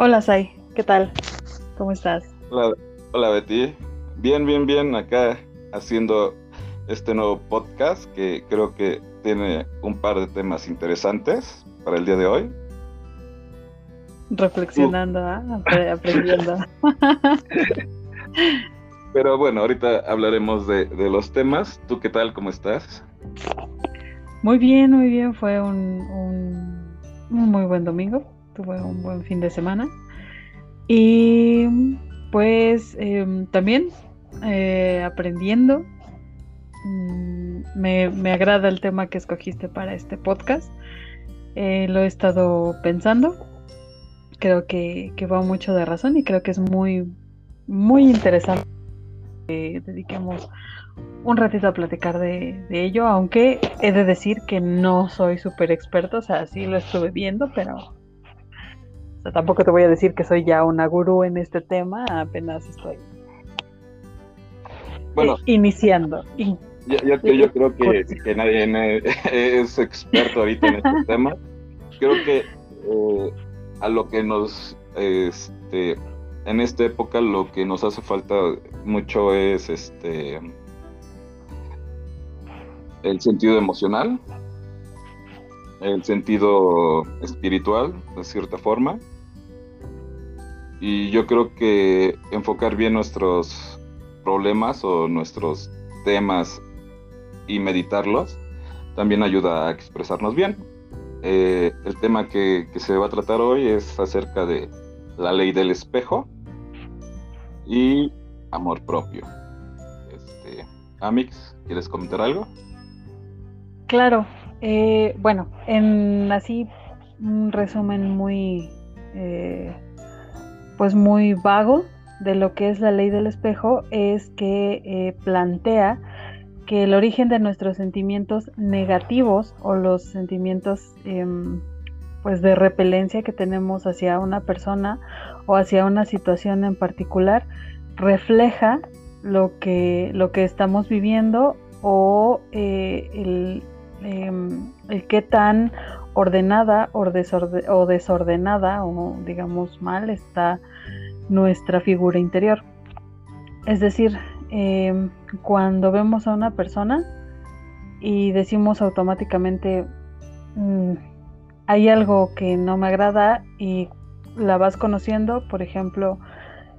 Hola, Sai, ¿qué tal? ¿Cómo estás? Hola, hola Betty. Bien, bien, bien, acá haciendo este nuevo podcast que creo que tiene un par de temas interesantes para el día de hoy. Reflexionando, ¿ah? aprendiendo. Pero bueno, ahorita hablaremos de, los temas. ¿Tú qué tal? ¿Cómo estás? Muy bien, muy bien. Fue un, muy buen domingo. Tuve un buen fin de semana. Y pues em, también eh, aprendiendo. Mm, me, agrada el tema que escogiste para este podcast. Eh, lo he estado pensando. Creo que, que va mucho de razón y creo que es muy, muy interesante que dediquemos un ratito a platicar de, ello, aunque he de decir que no soy súper experto, o sea, sí lo estuve viendo, pero tampoco te voy a decir que soy ya una gurú en este tema, apenas estoy bueno, iniciando. Yo, creo que, nadie es experto ahorita en este tema. Creo que eh, a lo que nos este, en esta época lo que nos hace falta mucho es este el sentido emocional, el sentido espiritual, de cierta forma. Y yo creo que enfocar bien nuestros problemas o nuestros temas y meditarlos también ayuda a expresarnos bien. Eh, el tema que se va a tratar hoy es acerca de la ley del espejo y amor propio. Este, Amix, ¿quieres comentar algo? Claro, eh, bueno, en así un resumen muy, eh, pues muy vago de lo que es la ley del espejo es que eh, plantea que el origen de nuestros sentimientos negativos o los sentimientos em, pues de repelencia que tenemos hacia una persona o hacia una situación en particular refleja lo que, lo que estamos viviendo o el, el, qué tan ordenada o, o desordenada o digamos mal está nuestra figura interior. Es decir, em, cuando vemos a una persona y decimos automáticamente, mm, hay algo que no me agrada y la vas conociendo, por ejemplo,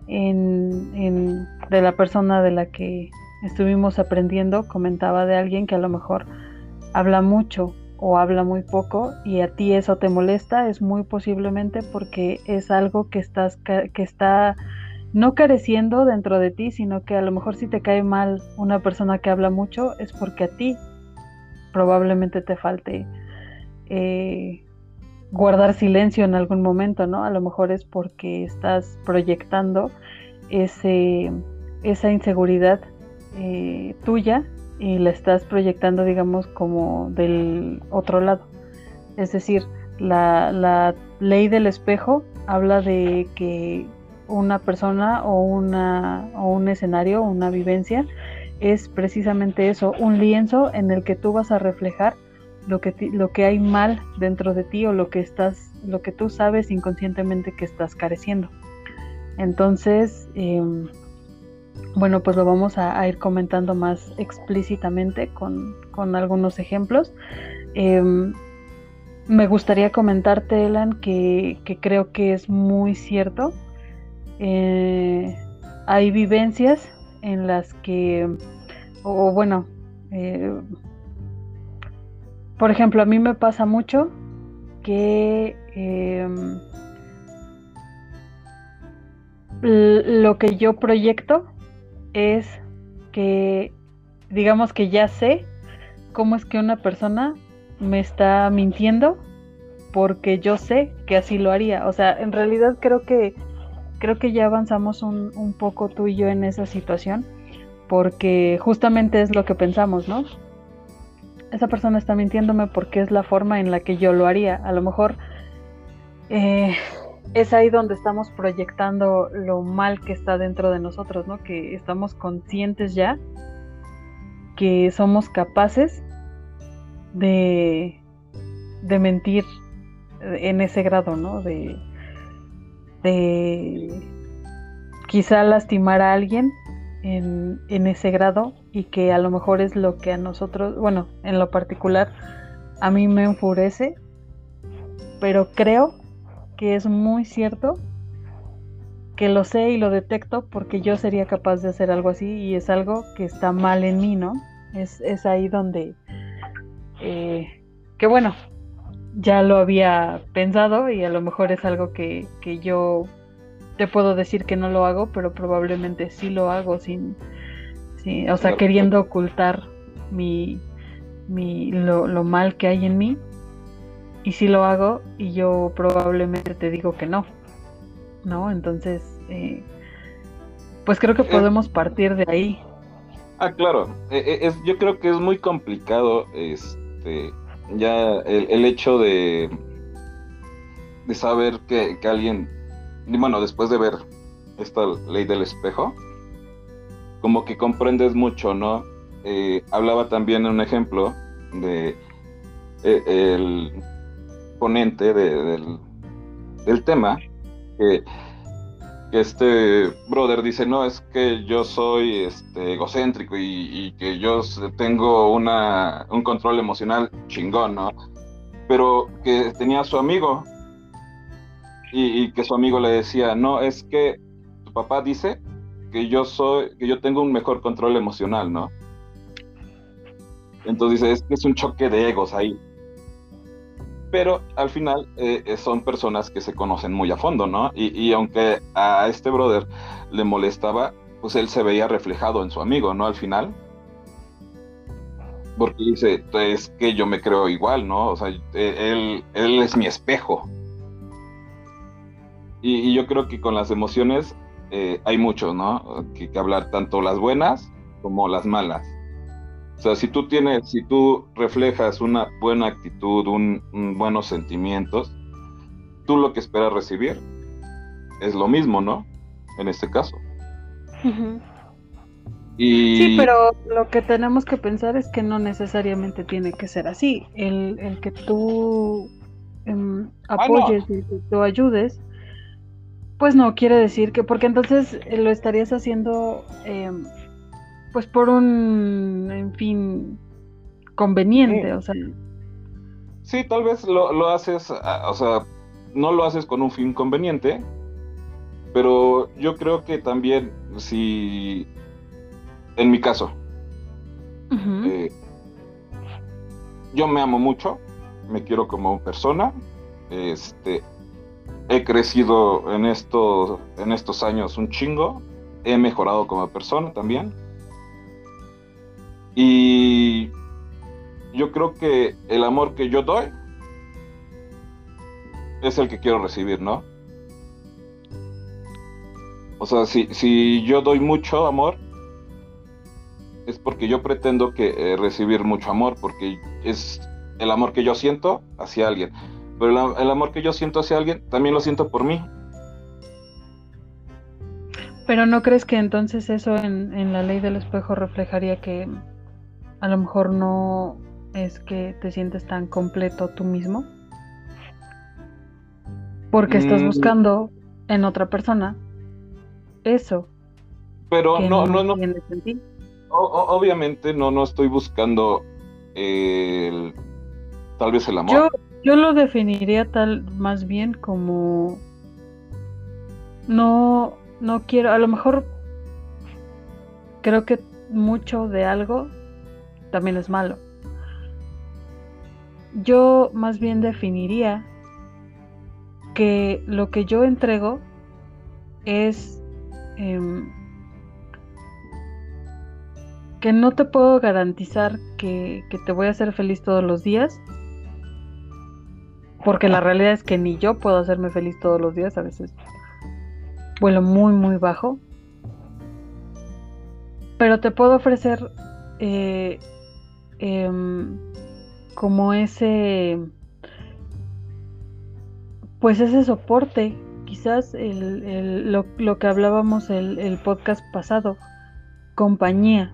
en, de la persona de la que estuvimos aprendiendo, comentaba de alguien que a lo mejor habla mucho o habla muy poco y a ti eso te molesta, es muy posiblemente porque es algo que estás que está no careciendo dentro de ti, sino que a lo mejor si te cae mal una persona que habla mucho es porque a ti probablemente te falte eh, guardar silencio en algún momento, ¿no? A lo mejor es porque estás proyectando ese, esa inseguridad eh, tuya y la estás proyectando, digamos, como del otro lado. Es decir, la, la ley del espejo habla de que una persona o, una, o un escenario una vivencia es precisamente eso, un lienzo en el que tú vas a reflejar lo que, lo que hay mal dentro de ti o lo que estás, lo que tú sabes inconscientemente que estás careciendo. Entonces, em, bueno, pues lo vamos a, ir comentando más explícitamente con, algunos ejemplos. Em, me gustaría comentarte, Elan, que, creo que es muy cierto. Eh, hay vivencias en las que, o bueno, eh, por ejemplo, a mí me pasa mucho que em, lo que yo proyecto es que, digamos que ya sé cómo es que una persona me está mintiendo porque yo sé que así lo haría. O sea, en realidad creo que creo que ya avanzamos un, un poco tú y yo en esa situación porque justamente es lo que pensamos, ¿no? esa persona está mintiéndome porque es la forma en la que yo lo haría. A lo mejor eh, es ahí donde estamos proyectando lo mal que está dentro de nosotros, ¿no? Que estamos conscientes ya que somos capaces de, de mentir en ese grado, ¿no? De, de quizá lastimar a alguien en, en, ese grado y que a lo mejor es lo que a nosotros, bueno, en lo particular, a mí me enfurece, pero creo que es muy cierto que lo sé y lo detecto porque yo sería capaz de hacer algo así y es algo que está mal en mí, ¿no? Es, es ahí donde, eh, que bueno, ya lo había pensado y a lo mejor es algo que, que yo te puedo decir que no lo hago, pero probablemente sí lo hago sin, o sea, queriendo ocultar mi, mi lo, lo, mal que hay en mí. Y sí lo hago y yo probablemente te digo que no. ¿No? Entonces, eh, pues creo que eh, podemos partir de ahí. Ah, claro. Eh, es, yo creo que es muy complicado este, ya el, hecho de, de saber que, que alguien bueno, después de ver esta ley del espejo, como que comprendes mucho, ¿no? Hablaba también un ejemplo de el ponente del, tema, que, este brother dice, no, es que yo soy este, egocéntrico y, y, que yo tengo una, un control emocional chingón, ¿no? Pero que tenía a su amigo y, que su amigo le decía, no, es que tu papá dice que yo soy, que yo tengo un mejor control emocional, ¿no? Entonces dice, es que es un choque de egos ahí. Pero al final eh, eh, son personas que se conocen muy a fondo, ¿no? Y, aunque a este brother le molestaba, pues él se veía reflejado en su amigo, ¿no? Al final. Porque dice, es que yo me creo igual, ¿no? O sea, él, él es mi espejo. Y, yo creo que con las emociones eh, hay mucho, ¿no? Que, hablar, tanto las buenas como las malas. O sea, si tú tienes, si tú reflejas una buena actitud, un, buenos sentimientos, tú lo que esperas recibir es lo mismo, ¿no? En este caso. y... Sí, pero lo que tenemos que pensar es que no necesariamente tiene que ser así. El, el que tú em, ah, apoyes y que tú ayudes pues no, quiere decir que, porque entonces lo estarías haciendo, em, pues por un, en fin, conveniente, o sea. Sí, tal vez lo, lo haces, o sea, no lo haces con un fin conveniente, pero yo creo que también, si, en mi caso, eh, yo me amo mucho, me quiero como persona, este, he crecido en estos, en estos años un chingo, he mejorado como persona también. Y yo creo que el amor que yo doy es el que quiero recibir, ¿no? O sea, si, si yo doy mucho amor, es porque yo pretendo que eh, recibir mucho amor, porque es el amor que yo siento hacia alguien. Pero el, amor que yo siento hacia alguien, también lo siento por mí. Pero ¿no crees que entonces eso en, en, la ley del espejo reflejaría que a lo mejor no es que te sientes tan completo tú mismo? Porque estás mm. buscando en otra persona eso. Pero no, no, no. obviamente no, no estoy buscando el, tal vez el amor. Yo lo definiría tal más bien como no no quiero, a lo mejor creo que mucho de algo también es malo. Yo más bien definiría que lo que yo entrego es em, que no te puedo garantizar que, te voy a hacer feliz todos los días, porque la realidad es que ni yo puedo hacerme feliz todos los días, a veces vuelo muy, muy bajo. Pero te puedo ofrecer eh, em, como ese, pues ese soporte, quizás el, lo, que hablábamos el, el podcast pasado, compañía.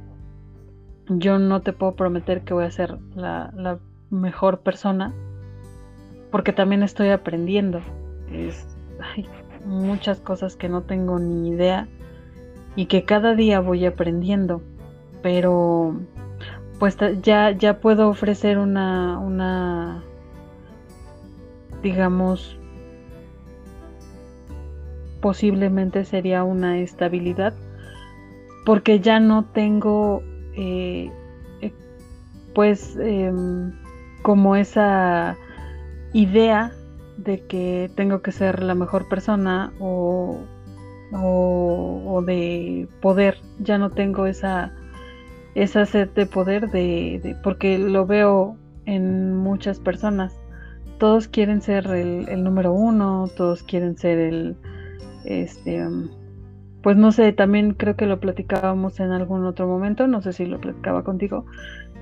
Yo no te puedo prometer que voy a ser la, la mejor persona, porque también estoy aprendiendo. Es, muchas cosas que no tengo ni idea y que cada día voy aprendiendo, pero pues ya, ya puedo ofrecer una, una, digamos, posiblemente sería una estabilidad, porque ya no tengo, eh, pues, em, como esa idea de que tengo que ser la mejor persona o, o, de poder, ya no tengo esa, esa sed de poder de, porque lo veo en muchas personas. Todos quieren ser el, número uno, todos quieren ser el, este, pues no sé, también creo que lo platicábamos en algún otro momento, no sé si lo platicaba contigo,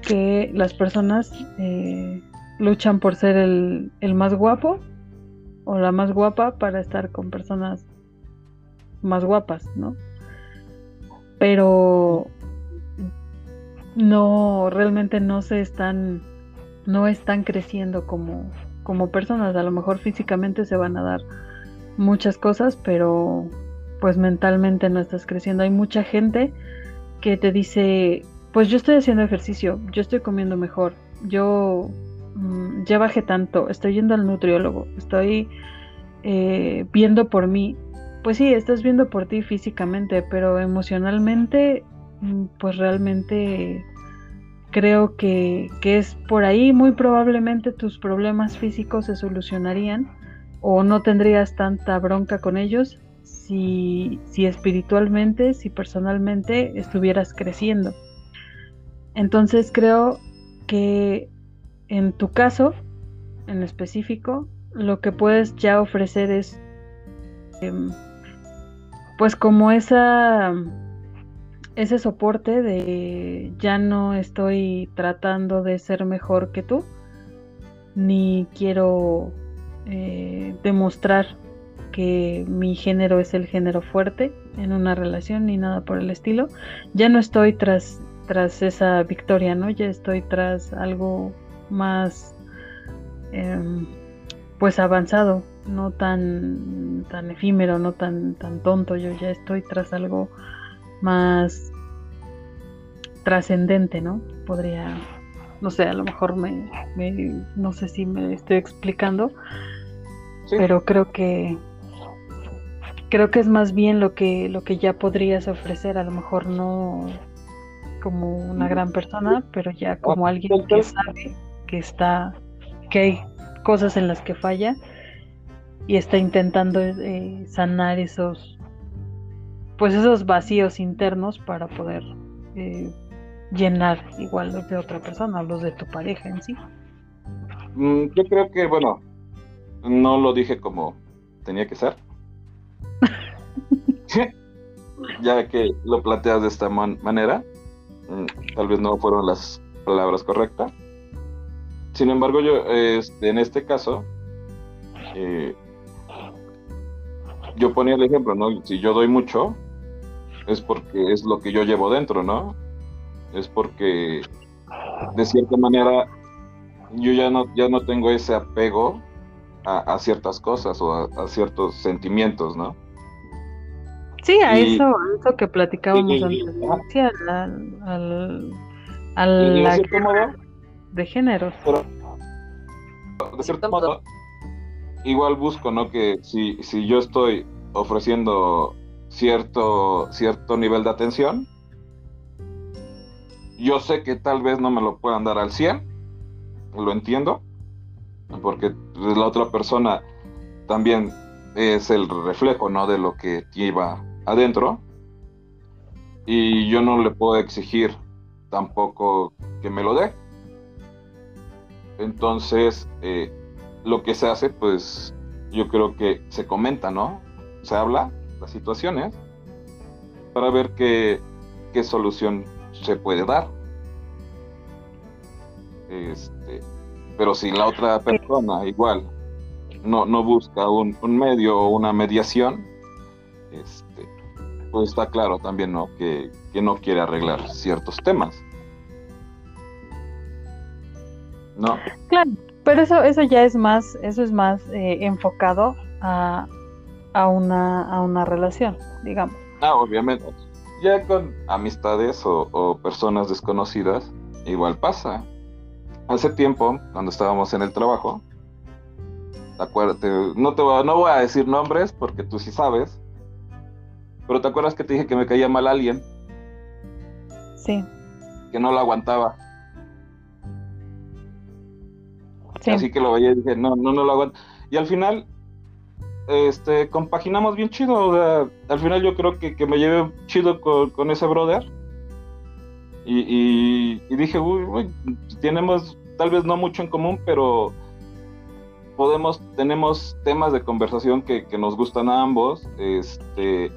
que las personas eh, luchan por ser el, el más guapo o la más guapa para estar con personas más guapas, ¿no? Pero no, realmente no se están, no están creciendo como, como personas. A lo mejor físicamente se van a dar muchas cosas, pero pues mentalmente no estás creciendo. Hay mucha gente que te dice, pues yo estoy haciendo ejercicio, yo estoy comiendo mejor, yo mm, ya bajé tanto, estoy yendo al nutriólogo, estoy eh, viendo por mí. Pues sí, estás viendo por ti físicamente, pero emocionalmente, pues realmente creo que, que es por ahí, muy probablemente tus problemas físicos se solucionarían o no tendrías tanta bronca con ellos si, si espiritualmente, si personalmente estuvieras creciendo. Entonces creo que en tu caso, en específico, lo que puedes ya ofrecer es em, pues como esa ese soporte de ya no estoy tratando de ser mejor que tú ni quiero eh, demostrar que mi género es el género fuerte en una relación ni nada por el estilo. Ya no estoy tras, tras esa victoria, ¿no? Ya estoy tras algo más em, pues avanzado, no tan, tan efímero, no tan, tan tonto. Yo ya estoy tras algo más trascendente, ¿no? Podría, no sé, a lo mejor me, no sé si me estoy explicando, pero creo que creo que es más bien lo que lo que ya podrías ofrecer a lo mejor no como una gran persona pero ya como alguien que sabe que está que hay cosas en las que falla y está intentando eh, sanar esos pues esos vacíos internos para poder eh, llenar igual los de otra persona los de tu pareja en sí mm, yo creo que bueno no lo dije como tenía que ser. ya que lo planteas de esta manera, mm, tal vez no fueron las palabras correctas. Sin embargo, yo este, en este caso, eh, yo ponía el ejemplo, ¿no? Si yo doy mucho, es porque es lo que yo llevo dentro, ¿no? Es porque de cierta manera yo ya no, ya no tengo ese apego a, ciertas cosas o a, ciertos sentimientos, ¿no? Sí, a eso, a eso que platicábamos antes, sí, al, la de géneros. de cierto modo, igual busco, ¿no? Que si, si yo estoy ofreciendo cierto, cierto nivel de atención, yo sé que tal vez no me lo puedan dar al 100, lo entiendo, porque la otra persona también es el reflejo, ¿no? De lo que lleva adentro. Y yo no le puedo exigir tampoco que me lo dé. Entonces, eh, lo que se hace, pues yo creo que se comenta, ¿no? Se habla situaciones para ver qué, qué solución se puede dar. Este, pero si la otra persona igual no, no busca un, medio o una mediación, este, pues está claro también ¿no? Que, no quiere arreglar ciertos temas. ¿No? Claro, pero eso, eso ya es más, eso es más eh, enfocado a, a una, a una relación, digamos. Ah, obviamente. Ya con amistades o, personas desconocidas, igual pasa. Hace tiempo, cuando estábamos en el trabajo, acuérdate, no, te voy, no voy a decir nombres porque tú sí sabes, pero ¿te acuerdas que te dije que me caía mal alguien? Sí. Que no lo aguantaba. Así que lo veía y dije, no, no, no lo aguanto. Y al final, este, compaginamos bien chido. al final yo creo que, me llevé chido con, ese brother. Y, dije, uy, tenemos tal vez no mucho en común, pero podemos, tenemos temas de conversación que, nos gustan a ambos. Este,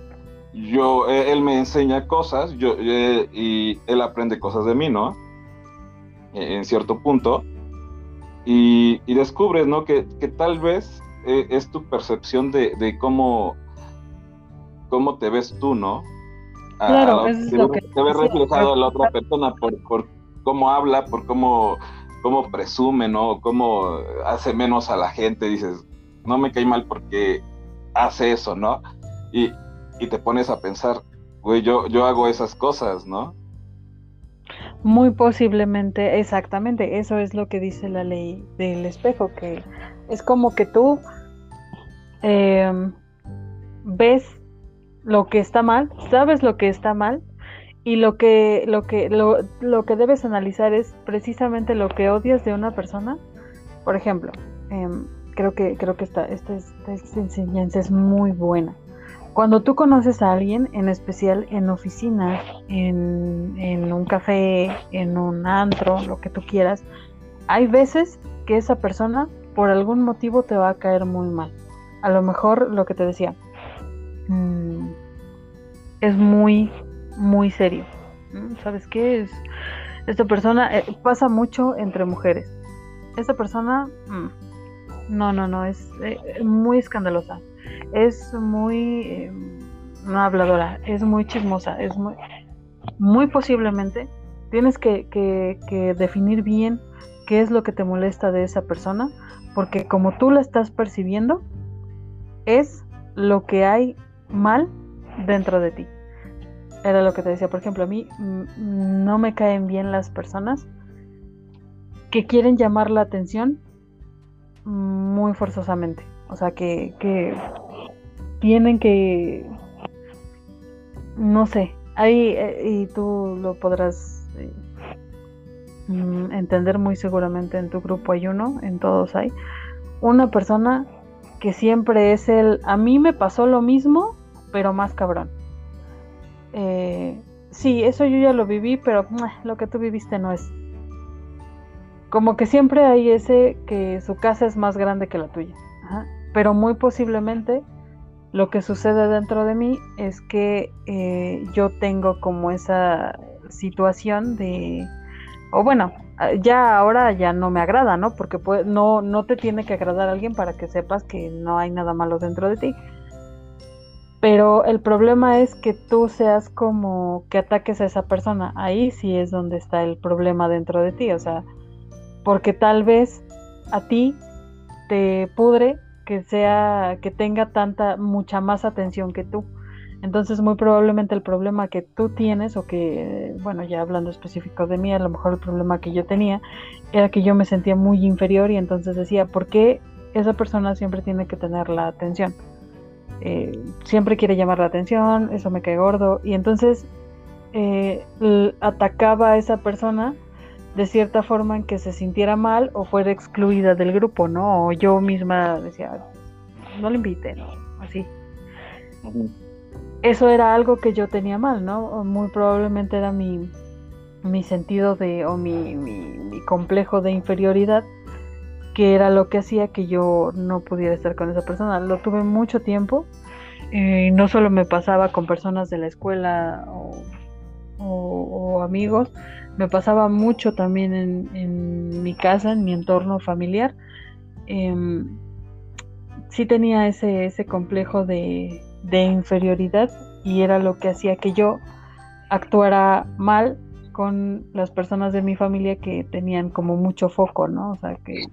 yo, e, él me enseña cosas, yo, y él aprende cosas de mí, ¿no? E, en cierto punto. Y, descubres, ¿no? Que, tal vez eh, es tu percepción de, cómo, cómo te ves tú, ¿no? claro, es lo que te ves reflejado a la otra persona por, por cómo habla, por cómo, cómo presume, ¿no? Cómo hace menos a la gente, dices, no me cae mal porque hace eso, ¿no? Y, y te pones a pensar, güey, yo, yo hago esas cosas, ¿no? Muy posiblemente, exactamente, eso es lo que dice la ley del espejo, que es como que tú em, ves lo que está mal, sabes lo que está mal y lo que lo que lo, lo que debes analizar es precisamente lo que odias de una persona. Por ejemplo, em, creo que creo que esta, esta, esta enseñanza es muy buena cuando tú conoces a alguien, en especial en oficinas, en, un café, en un antro, lo que tú quieras, hay veces que esa persona por algún motivo te va a caer muy mal. A lo mejor lo que te decía mm, es muy, muy serio. ¿Sabes qué? Es, esta persona eh, pasa mucho entre mujeres. Esta persona, mm, no, no, no, es eh, muy escandalosa es muy eh, no habladora, es muy chismosa, es muy, muy posiblemente tienes que, que, definir bien qué es lo que te molesta de esa persona, porque como tú la estás percibiendo, es lo que hay mal dentro de ti. Era lo que te decía, por ejemplo, a mí mm, no me caen bien las personas que quieren llamar la atención muy forzosamente. O sea, que, que tienen que, no sé, ahí, eh, y tú lo podrás eh, mm, entender muy seguramente en tu grupo hay uno, en todos hay, una persona que siempre es el, a mí me pasó lo mismo, pero más cabrón. Eh, sí, eso yo ya lo viví, pero lo que tú viviste no es. Como que siempre hay ese que su casa es más grande que la tuya. Pero muy posiblemente lo que sucede dentro de mí es que eh, yo tengo como esa situación de, o bueno, ya ahora ya no me agrada, ¿no? Porque no, no te tiene que agradar a alguien para que sepas que no hay nada malo dentro de ti. Pero el problema es que tú seas como que ataques a esa persona. Ahí sí es donde está el problema dentro de ti. O sea, porque tal vez a ti te pudre que sea, que tenga tanta, mucha más atención que tú. Entonces, muy probablemente el problema que tú tienes, o que, bueno, ya hablando específico de mí, a lo mejor el problema que yo tenía era que yo me sentía muy inferior y entonces decía, ¿por qué esa persona siempre tiene que tener la atención? Eh, siempre quiere llamar la atención, eso me cae gordo. Y entonces eh, atacaba a esa persona de cierta forma en que se sintiera mal o fuera excluida del grupo, ¿no? O yo misma decía, no le inviten, así. Eso era algo que yo tenía mal, ¿no? muy probablemente era mi, mi sentido de, o mi, mi, complejo de inferioridad, que era lo que hacía que yo no pudiera estar con esa persona. Lo tuve mucho tiempo, y no solo me pasaba con personas de la escuela o, amigos, me pasaba mucho también en, mi casa, en mi entorno familiar. Em, sí tenía ese, ese complejo de, inferioridad y era lo que hacía que yo actuara mal con las personas de mi familia que tenían como mucho foco, ¿no? O sea que...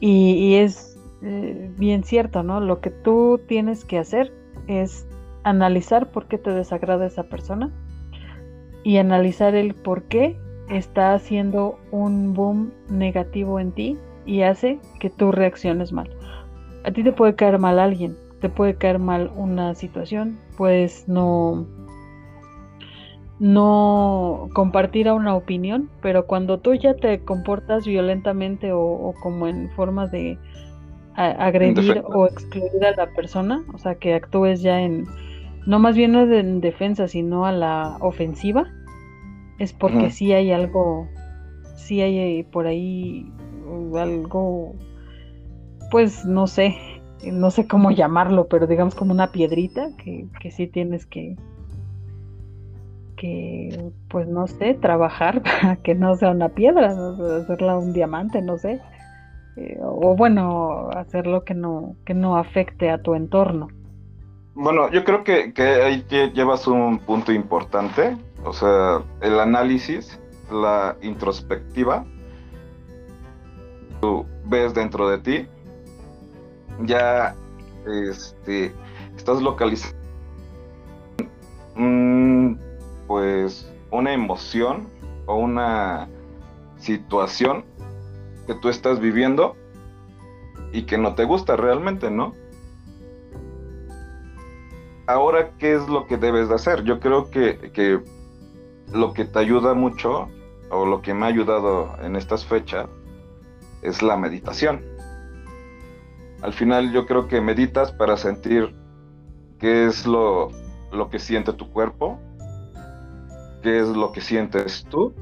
Y, es eh, bien cierto, ¿no? Lo que tú tienes que hacer es analizar por qué te desagrada esa persona y analizar el por qué está haciendo un boom negativo en ti y hace que tú reacciones mal. A ti te puede caer mal alguien, te puede caer mal una situación, puedes no no compartir una opinión, pero cuando tú ya te comportas violentamente o, como en forma de agredir o excluir a la persona, o sea, que actúes ya en, no más bien no en defensa, sino a la ofensiva, es porque sí hay algo, sí hay por ahí algo, pues no sé, no sé cómo llamarlo, pero digamos como una piedrita que, que sí tienes que, que, pues no sé, trabajar para que no sea una piedra, hacerla un diamante, no sé. Eh, o bueno, hacerlo que no, que no afecte a tu entorno. Bueno, yo creo que, que ahí llevas un punto importante, o sea, el análisis, la introspectiva, tú ves dentro de ti, ya este, estás localizando pues una emoción o una situación que tú estás viviendo y que no te gusta realmente, ¿no? Ahora, ¿qué es lo que debes de hacer? Yo creo que, que lo que te ayuda mucho, o lo que me ha ayudado en estas fechas, es la meditación. Al final yo creo que meditas para sentir qué es lo, lo que siente tu cuerpo, qué es lo que sientes tú,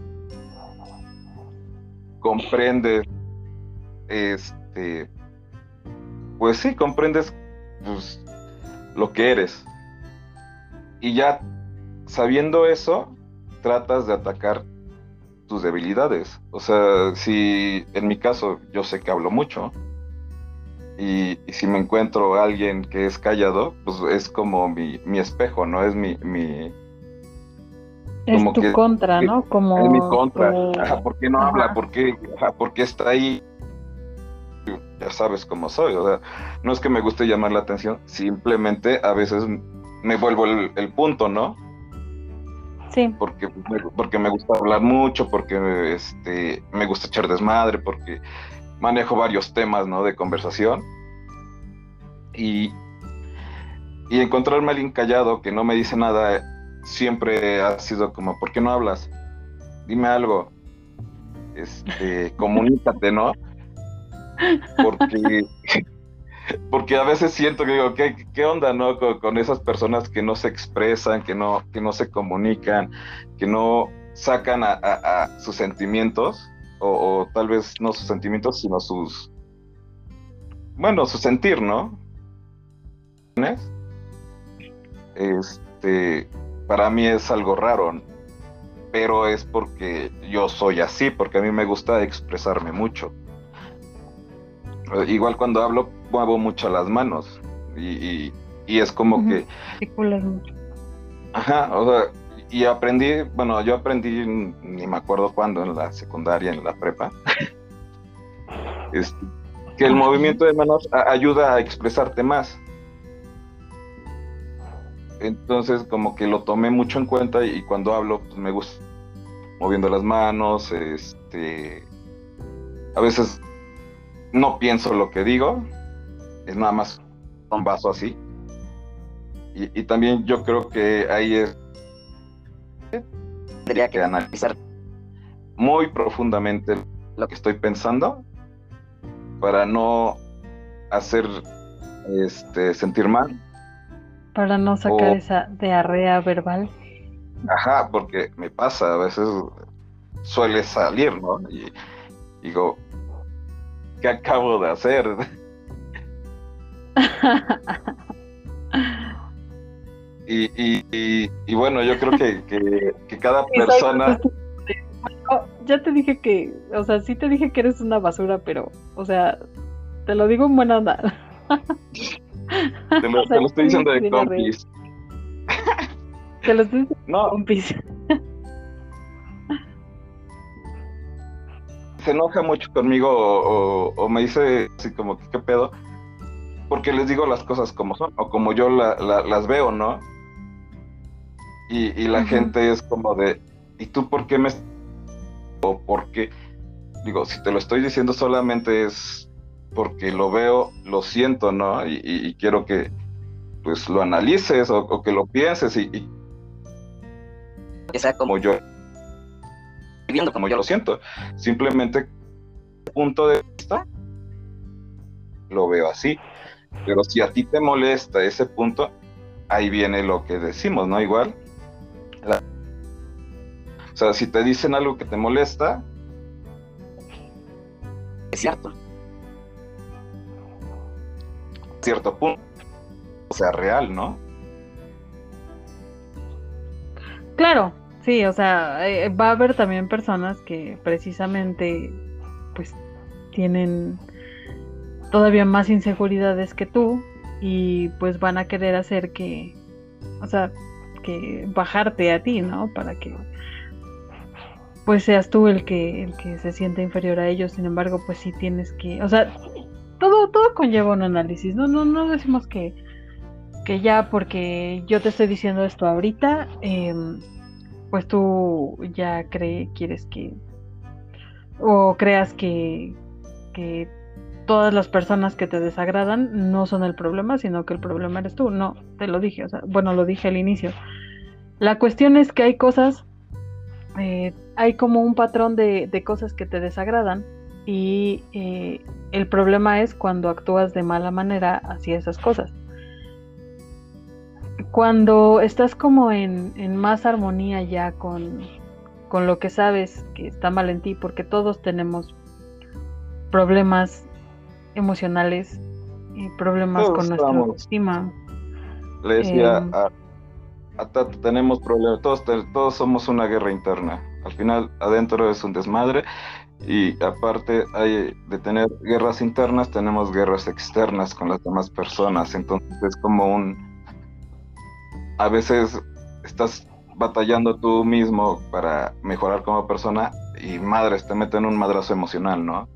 comprendes, este, pues sí, comprendes pues, lo que eres. Y ya sabiendo eso, tratas de atacar tus debilidades. O sea, si en mi caso yo sé que hablo mucho, y, si me encuentro a alguien que es callado, pues es como mi, mi espejo, ¿no? Es mi, mi, es tu contra, ¿no? Como es mi contra. ¿Por qué no habla? ¿Por qué, ¿Por qué está ahí? Ya sabes cómo soy. O sea, no es que me guste llamar la atención, simplemente a veces me vuelvo el, punto, ¿no? Sí. Porque, porque me gusta hablar mucho, porque este, me gusta echar desmadre, porque manejo varios temas, ¿no? De conversación. Y, y encontrarme a alguien callado que no me dice nada siempre ha sido como, ¿por qué no hablas? Dime algo. Este, comunícate, ¿no? Porque, porque a veces siento que digo, ¿qué, qué onda, no? Con, esas personas que no se expresan, que no, que no se comunican, que no sacan a, sus sentimientos, o, o, tal vez no sus sentimientos, sino sus, bueno, su sentir, ¿no? Este, para mí es algo raro, pero es porque yo soy así, porque a mí me gusta expresarme mucho. Igual cuando hablo, muevo mucho las manos y, es como que... Ajá, o sea, y aprendí, bueno, yo aprendí, ni me acuerdo cuándo, en la secundaria, en la prepa, este, que el movimiento de manos ayuda a expresarte más. Entonces como que lo tomé mucho en cuenta y cuando hablo pues me gusta moviendo las manos, este a veces no pienso lo que digo, es nada más un vaso así. Y, también yo creo que ahí es tendría que analizar muy profundamente lo que estoy pensando para no hacer este sentir mal para no sacar esa diarrea verbal. Ajá, porque me pasa, a veces suele salir, ¿no? Y digo, ¿qué acabo de hacer? y, y, bueno, yo creo que, que, cada persona... ya te dije que, o sea, sí te dije que eres una basura, pero, o sea, te lo digo en buena onda. Te lo, estoy diciendo de compis. Te lo estoy diciendo de compis. se enoja mucho conmigo o, me dice así como que qué pedo, porque les digo las cosas como son o como yo las veo, ¿no? Y, la gente es como de, ¿y tú por qué me... o por qué? Digo, si te lo estoy diciendo solamente es porque lo veo, lo siento, ¿no? Y, quiero que pues lo analices o, que lo pienses y, que sea como yo viendo como yo lo siento. Simplemente punto de vista lo veo así. Pero si a ti te molesta ese punto, ahí viene lo que decimos, ¿no? Igual o sea, si te dicen algo que te molesta, es cierto. Cierto punto. O sea, real, ¿no? Claro, sí, o sea, eh, va a haber también personas que precisamente pues tienen todavía más inseguridades que tú y pues van a querer hacer que, o sea, que bajarte a ti, ¿no? Para que pues seas tú el que el que se siente inferior a ellos. Sin embargo, pues sí tienes que, o sea, todo todo conlleva un análisis. No no no decimos que que ya porque yo te estoy diciendo esto ahorita, em, pues tú ya cree, quieres que o creas que que todas las personas que te desagradan no son el problema, sino que el problema eres tú. No, te lo dije, o sea, bueno, lo dije al inicio. La cuestión es que hay cosas, eh, hay como un patrón de, cosas que te desagradan y eh, el problema es cuando actúas de mala manera hacia esas cosas. Cuando estás como en, en más armonía ya con, con lo que sabes que está mal en ti, porque todos tenemos problemas emocionales y problemas con nuestra autoestima. Le decía em, a, a Tato, tenemos problemas, todos, todos somos una guerra interna. Al final, adentro es un desmadre y aparte hay de tener guerras internas, tenemos guerras externas con las demás personas. Entonces es como un... A veces estás batallando tú mismo para mejorar como persona y madres te meten un madrazo emocional, ¿no?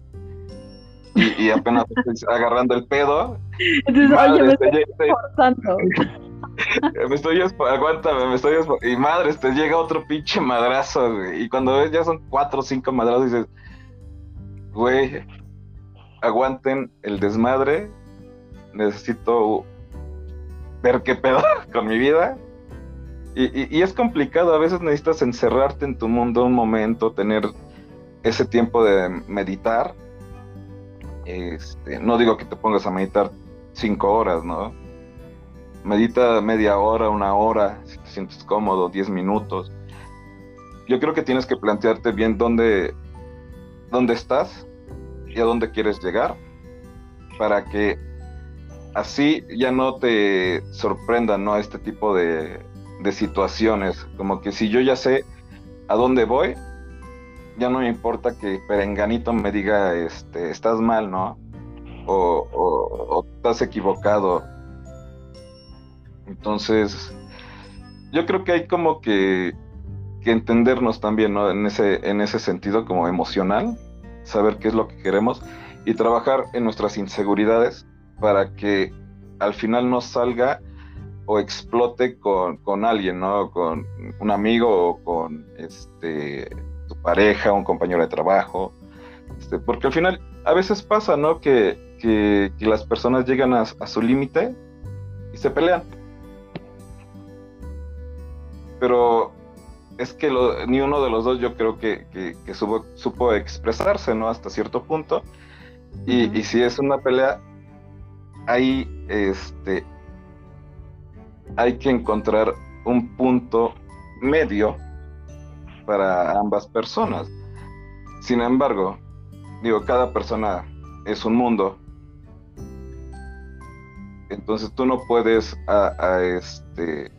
Y, apenas estoy agarrando el pedo. Entonces, oye, me estoy esforzando. me estoy, aguántame, me estoy, y madre, te llega otro pinche madrazo, güey. Y cuando ves ya son cuatro o cinco madrazos, dices, güey, aguanten el desmadre, necesito ver qué pedo con mi vida. Y, y, es complicado, a veces necesitas encerrarte en tu mundo un momento, tener ese tiempo de meditar este, no digo que te pongas a meditar cinco horas, ¿no? Medita media hora, una hora, si te sientes cómodo, diez minutos. Yo creo que tienes que plantearte bien dónde, dónde estás y a dónde quieres llegar para que así ya no te sorprendan ¿no? este tipo de, de situaciones. Como que si yo ya sé a dónde voy, ya no me importa que Perenganito me diga, este, estás mal, ¿no? O, estás equivocado. Entonces, yo creo que hay como que, que, entendernos también, ¿no? En ese, en ese sentido como emocional, saber qué es lo que queremos y trabajar en nuestras inseguridades para que al final no salga o explote con, con alguien, ¿no? Con un amigo o con este pareja, un compañero de trabajo, este, porque al final a veces pasa, ¿no? Que, que, las personas llegan a, su límite y se pelean. Pero es que ni uno de los dos yo creo que, que, supo, expresarse, ¿no? Hasta cierto punto. Y, y, si es una pelea, ahí este, hay que encontrar un punto medio para ambas personas. Sin embargo, digo, cada persona es un mundo. Entonces tú no puedes a, este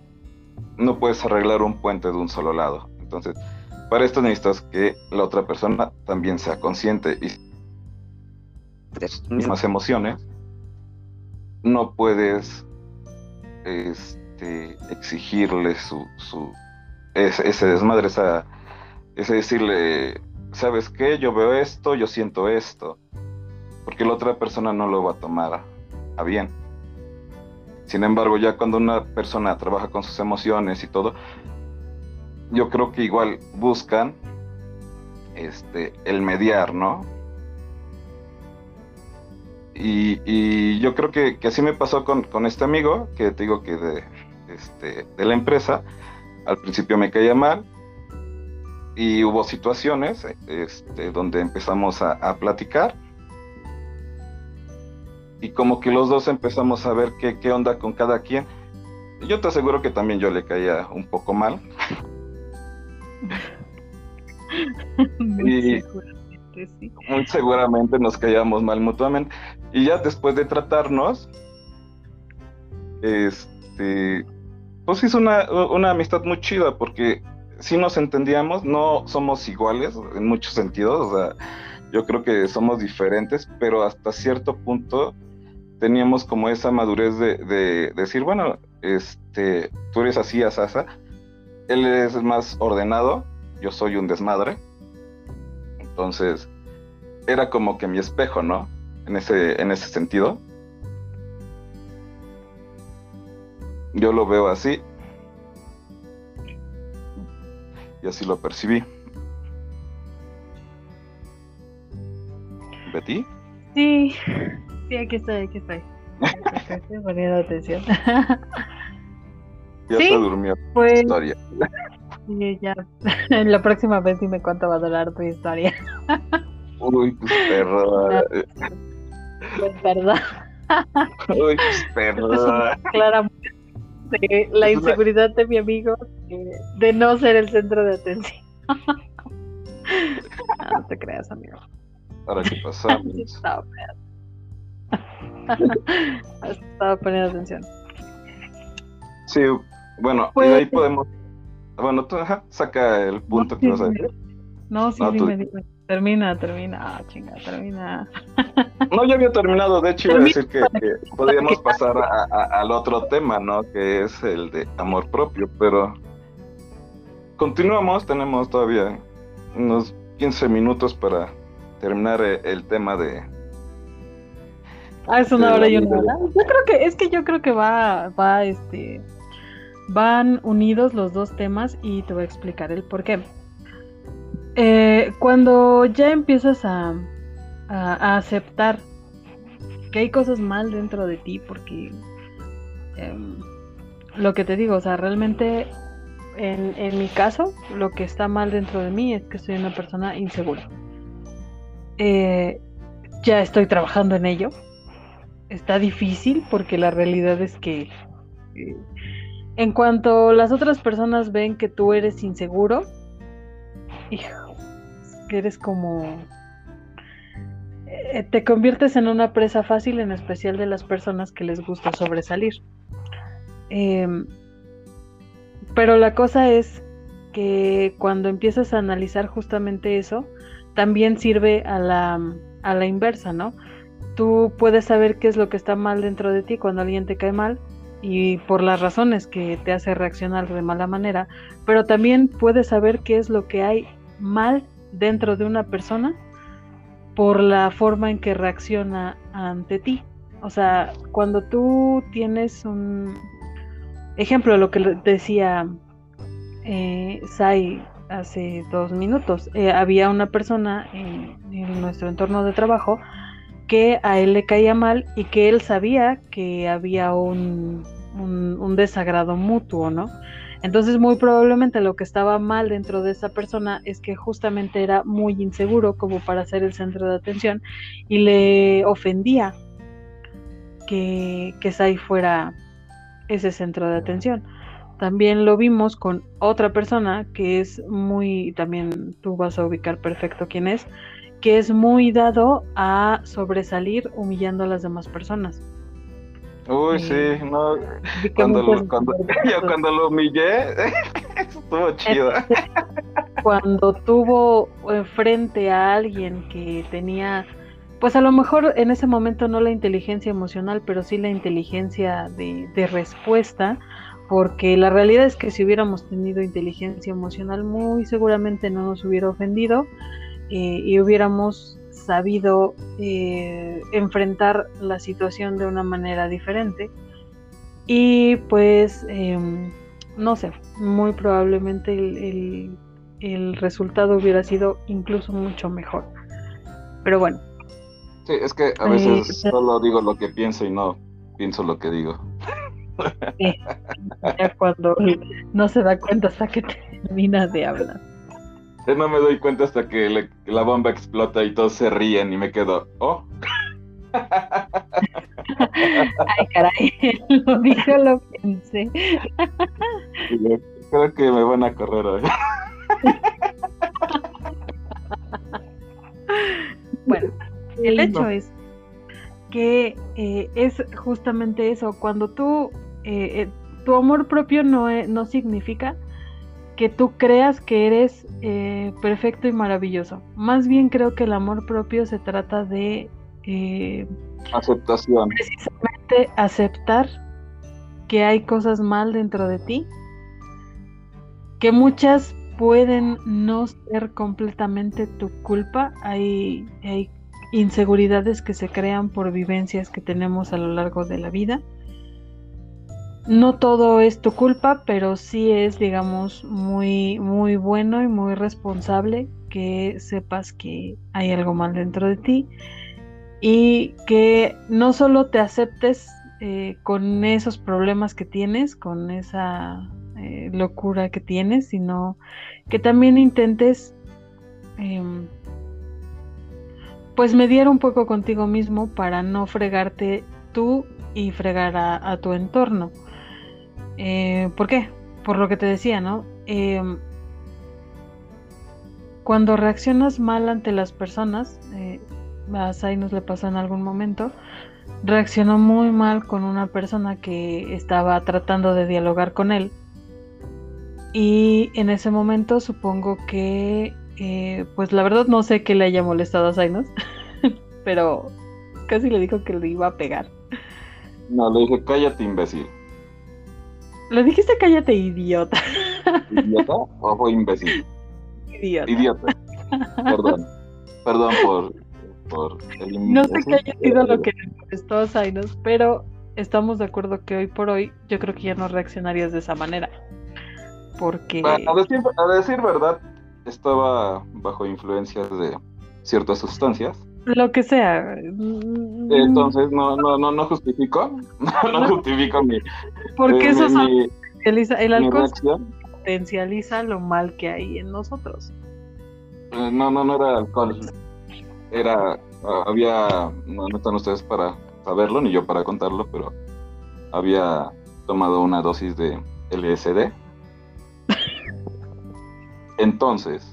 no puedes arreglar un puente de un solo lado. Entonces, para esto necesitas que la otra persona también sea consciente y sus mismas emociones. No puedes este, exigirle su, su ese, ese desmadre, esa es decirle, ¿sabes qué? Yo veo esto, yo siento esto. Porque la otra persona no lo va a tomar a bien. Sin embargo, ya cuando una persona trabaja con sus emociones y todo, yo creo que igual buscan este, el mediar, ¿no? Y, yo creo que, así me pasó con, este amigo, que te digo que de, este, de la empresa, al principio me caía mal, y hubo situaciones este, donde empezamos a, platicar y como que los dos empezamos a ver qué, qué onda con cada quien. Yo te aseguro que también yo le caía un poco mal. y muy seguramente nos caíamos mal mutuamente. Y ya después de tratarnos, este, pues hizo una, una amistad muy chida porque sí nos entendíamos, no somos iguales en muchos sentidos, o sea, yo creo que somos diferentes, pero hasta cierto punto teníamos como esa madurez de, decir, bueno, este, tú eres así, asasa, él es más ordenado, yo soy un desmadre, entonces era como que mi espejo, ¿no? En ese, en ese sentido. Yo lo veo así y así lo percibí. ¿Betty? Sí, sí, aquí estoy, aquí estoy. Estoy poniendo atención. Ya se durmió pues, historia. Sí, ya. La próxima vez dime cuánto va a durar tu historia. Uy, pues perro. Pues verdad. Uy, pues perro. Claramente la inseguridad de mi amigo de no ser el centro de atención. no, te creas, amigo. ¿Para qué pasamos? estaba, estaba poniendo atención. Sí, bueno, y de ahí pues, podemos. Bueno, tú saca el punto que vas a decir. No, sí, dime, dime. Termina, termina. Ah, chinga, termina. No, ya había terminado. De hecho, iba a decir que, podríamos pasar al otro tema, ¿no? Que es el de amor propio, pero continuamos. Tenemos todavía unos 15 minutos para terminar eh, el tema de. Ah, es una hora y una hora. Yo creo que, es que yo creo que va, va, este. Van unidos los dos temas y te voy a explicar el por qué. Eh, cuando ya empiezas a, aceptar que hay cosas mal dentro de ti, porque em, lo que te digo, o sea, realmente en, mi caso, lo que está mal dentro de mí es que soy una persona insegura. Eh, ya estoy trabajando en ello. Está difícil porque la realidad es que eh, en cuanto las otras personas ven que tú eres inseguro, hijo, eres como... Eh, te conviertes en una presa fácil, en especial de las personas que les gusta sobresalir. Em, pero la cosa es que cuando empiezas a analizar justamente eso, también sirve a la, a la inversa, ¿no? Tú puedes saber qué es lo que está mal dentro de ti cuando alguien te cae mal y por las razones que te hace reaccionar de mala manera, pero también puedes saber qué es lo que hay mal dentro de una persona por la forma en que reacciona ante ti. O sea, cuando tú tienes un ejemplo de lo que decía eh, Sai hace dos minutos, eh, había una persona en, nuestro entorno de trabajo que a él le caía mal y que él sabía que había un, un desagrado mutuo, ¿no? Entonces muy probablemente lo que estaba mal dentro de esa persona es que justamente era muy inseguro como para ser el centro de atención y le ofendía que, que Sai fuera ese centro de atención. También lo vimos con otra persona que es muy, también tú vas a ubicar perfecto quién es, que es muy dado a sobresalir humillando a las demás personas. Uy, sí, no. Cuando lo, cuando, yo cuando lo humillé, estuvo chido. Cuando tuvo frente a alguien que tenía, pues a lo mejor en ese momento no la inteligencia emocional, pero sí la inteligencia de, de respuesta, porque la realidad es que si hubiéramos tenido inteligencia emocional, muy seguramente no nos hubiera ofendido eh, y hubiéramos sabido eh, enfrentar la situación de una manera diferente. Y pues, em, no sé, muy probablemente el, el, resultado hubiera sido incluso mucho mejor. Pero bueno. Sí, es que a veces solo digo lo que pienso y no pienso lo que digo. ya cuando no se da cuenta hasta que termina de hablar. Yo no me doy cuenta hasta que la bomba explota y todos se ríen y me quedo, oh. Ay, caray, lo dijo, lo pensé. Creo que me van a correr hoy. Bueno, el hecho es que eh, es justamente eso, cuando tú, eh, eh, tu amor propio no, no significa que tú creas que eres perfecto y maravilloso. Más bien creo que el amor propio se trata de... Aceptación. Precisamente aceptar que hay cosas mal dentro de ti, que muchas pueden no ser completamente tu culpa, hay, hay inseguridades que se crean por vivencias que tenemos a lo largo de la vida. No todo es tu culpa, pero sí es, digamos, muy, muy bueno y muy responsable que sepas que hay algo mal dentro de ti y que no solo te aceptes eh, con esos problemas que tienes, con esa eh, locura que tienes, sino que también intentes em, pues mediar un poco contigo mismo para no fregarte tú y fregar a, tu entorno. Eh, ¿Por qué? Por lo que te decía, ¿no? Em, cuando reaccionas mal ante las personas, eh, a Sai le pasó en algún momento, reaccionó muy mal con una persona que estaba tratando de dialogar con él. Y en ese momento supongo que eh, pues la verdad no sé qué le haya molestado a Zainos, pero casi le dijo que le iba a pegar. No, le dije, cállate, imbécil. ¿Le dijiste cállate, idiota? ¿Idiota o fue imbécil? Idiota. Idiota. Perdón. Perdón por, por el No sé qué haya sido lo que a Zainos, pero estamos de acuerdo que hoy por hoy yo creo que ya no reaccionarías de esa manera. Porque... a, decir, a decir verdad, estaba bajo influencias de ciertas sustancias. Lo que sea. Entonces no, no, no, no justifico, no, justifico mi. Porque eh, eso el alcohol potencializa lo mal que hay en nosotros. Eh, no, no, no era alcohol. Era, ah, había, no, no están ustedes para saberlo ni yo para contarlo, pero había tomado una dosis de LSD entonces,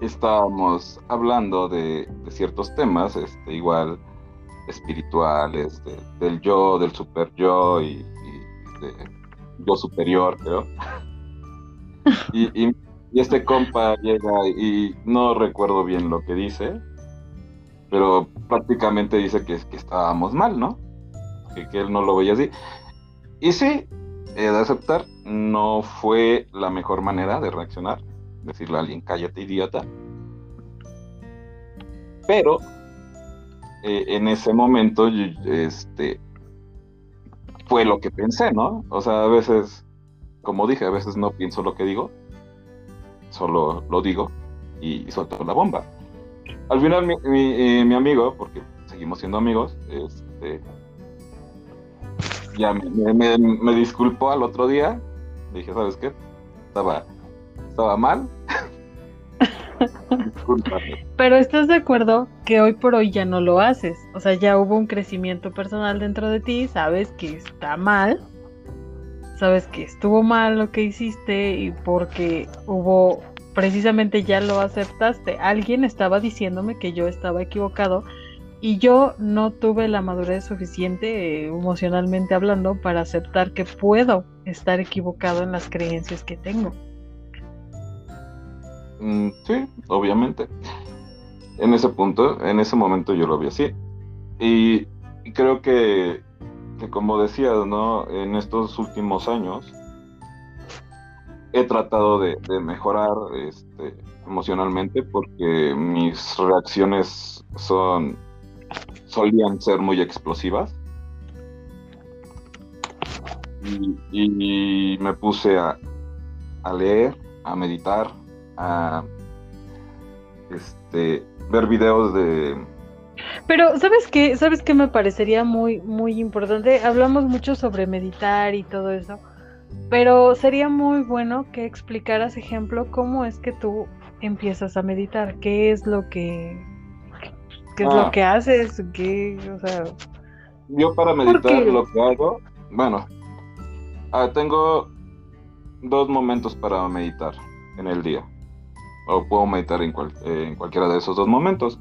estábamos hablando de, ciertos temas, este, igual espirituales, del yo, del super yo y, de yo superior, creo. Y, este compa llega y no recuerdo bien lo que dice, pero prácticamente dice que, que estábamos mal, ¿no? Que, que él no lo veía así. Y sí, he de aceptar, no fue la mejor manera de reaccionar. Decirle a alguien, cállate, idiota. Pero eh, en ese momento, este, fue lo que pensé, ¿no? O sea, a veces, como dije, a veces no pienso lo que digo, solo lo digo y, suelto la bomba. Al final, mi, eh, amigo, porque seguimos siendo amigos, este, ya me, me, disculpó al otro día. Dije, ¿sabes qué? Estaba, estaba mal. Pero estás de acuerdo que hoy por hoy ya no lo haces. O sea, ya hubo un crecimiento personal dentro de ti, sabes que está mal, sabes que estuvo mal lo que hiciste y porque hubo, precisamente ya lo aceptaste. Alguien estaba diciéndome que yo estaba equivocado y yo no tuve la madurez suficiente, eh, emocionalmente hablando, para aceptar que puedo estar equivocado en las creencias que tengo. Mm, sí, obviamente. En ese punto, en ese momento yo lo vi así. Y, creo que, como decías, ¿no? En estos últimos años, he tratado de, mejorar este, emocionalmente porque mis reacciones son solían ser muy explosivas y, me puse a, a, leer, a meditar, a este, ver videos de... Pero, ¿sabes qué? ¿Sabes qué me parecería muy, muy importante? Hablamos mucho sobre meditar y todo eso, pero sería muy bueno que explicaras, ejemplo, cómo es que tú empiezas a meditar, qué es lo que, qué es lo ah. que haces, qué, o sea... Yo para meditar lo que hago, bueno, ah, tengo dos momentos para meditar en el día o puedo meditar en, en cualquiera de esos dos momentos.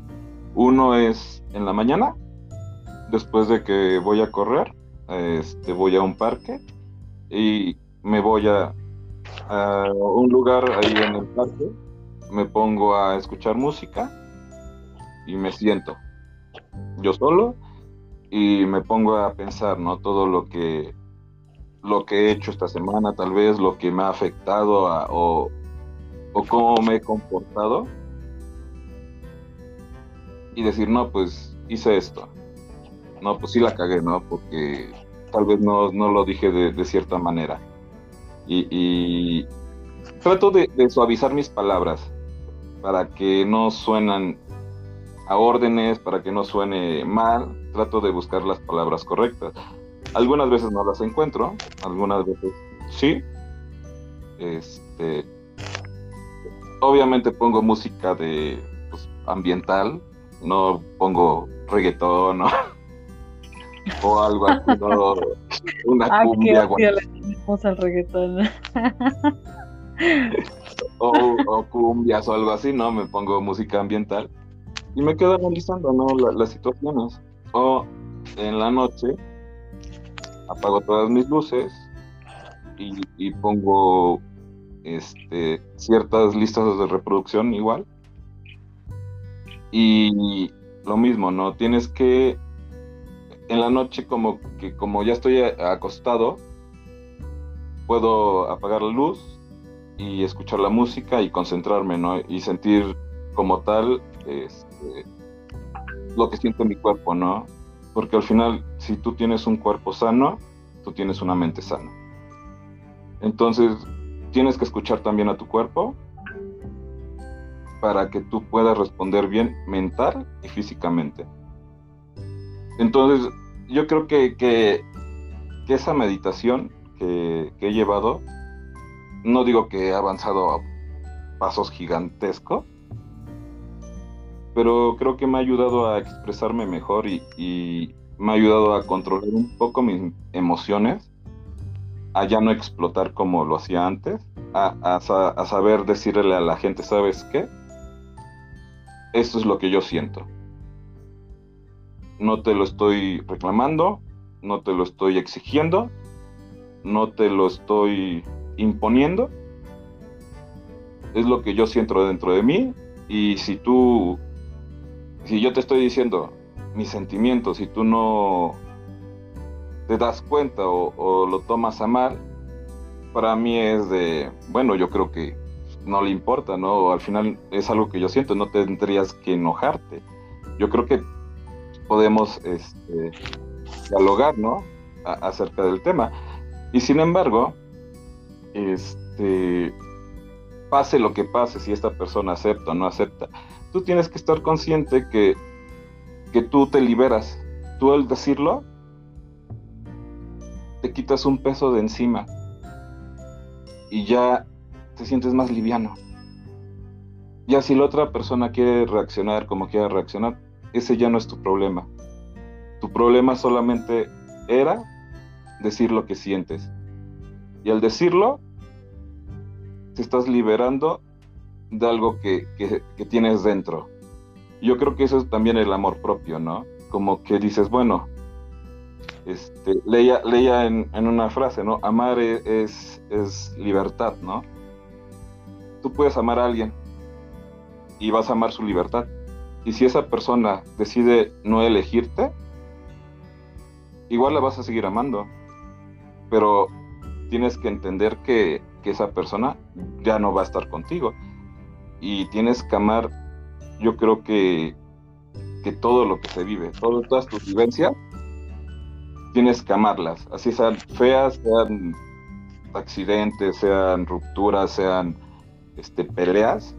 Uno es en la mañana, después de que voy a correr, este, voy a un parque y me voy a, un lugar ahí en el parque, me pongo a escuchar música y me siento yo solo y me pongo a pensar, ¿no? Todo lo que lo que he hecho esta semana, tal vez lo que me ha afectado o, o cómo me he comportado y decir, no, pues hice esto. No, pues sí la cagué, ¿no? Porque tal vez no, lo dije de, cierta manera. Y, trato de, suavizar mis palabras para que no suenan a órdenes, para que no suene mal. Trato de buscar las palabras correctas. Algunas veces no las encuentro, algunas veces sí. Este, obviamente pongo música de pues, ambiental, no pongo reggaetón o algo así, no, una ah, cumbia. al reggaetón. o, cumbias o algo así, ¿no? Me pongo música ambiental y me quedo analizando, ¿no? las situaciones. O en la noche apago todas mis luces y, y pongo este, ciertas listas de reproducción igual. Y lo mismo, ¿no? Tienes que en la noche como que como ya estoy acostado, puedo apagar la luz y escuchar la música y concentrarme, ¿no? Y sentir como tal este, lo que siente mi cuerpo, ¿no? Porque al final, si tú tienes un cuerpo sano, tú tienes una mente sana. Entonces, tienes que escuchar también a tu cuerpo para que tú puedas responder bien mental y físicamente. Entonces, yo creo que, que, esa meditación que, he llevado, no digo que he avanzado a pasos gigantescos, pero creo que me ha ayudado a expresarme mejor y, y me ha ayudado a controlar un poco mis emociones a ya no explotar como lo hacía antes, a, saber decirle a la gente, ¿sabes qué? Esto es lo que yo siento. No te lo estoy reclamando, no te lo estoy exigiendo, no te lo estoy imponiendo. Es lo que yo siento dentro de mí y si tú, si yo te estoy diciendo mis sentimientos y tú no te das cuenta o, lo tomas a mal, para mí es de, bueno, yo creo que no le importa, ¿no? Al final es algo que yo siento, no tendrías que enojarte. Yo creo que podemos este, dialogar, ¿no? acerca del tema. Y sin embargo, este, pase lo que pase, si esta persona acepta o no acepta, tú tienes que estar consciente que, que tú te liberas. Tú al decirlo, te quitas un peso de encima y ya te sientes más liviano. Ya si la otra persona quiere reaccionar como quiera reaccionar, ese ya no es tu problema. Tu problema solamente era decir lo que sientes. Y al decirlo, te estás liberando de algo que, que tienes dentro. Yo creo que eso es también el amor propio, ¿no? Como que dices, bueno, este, leía, leía en, una frase, ¿no? Amar e, es, es libertad, ¿no? Tú puedes amar a alguien y vas a amar su libertad. Y si esa persona decide no elegirte, igual la vas a seguir amando. Pero tienes que entender que, que esa persona ya no va a estar contigo. Y tienes que amar, yo creo que, que todo lo que se vive, todas tus vivencias, tienes que amarlas, así sean feas, sean accidentes, sean rupturas, sean este, peleas,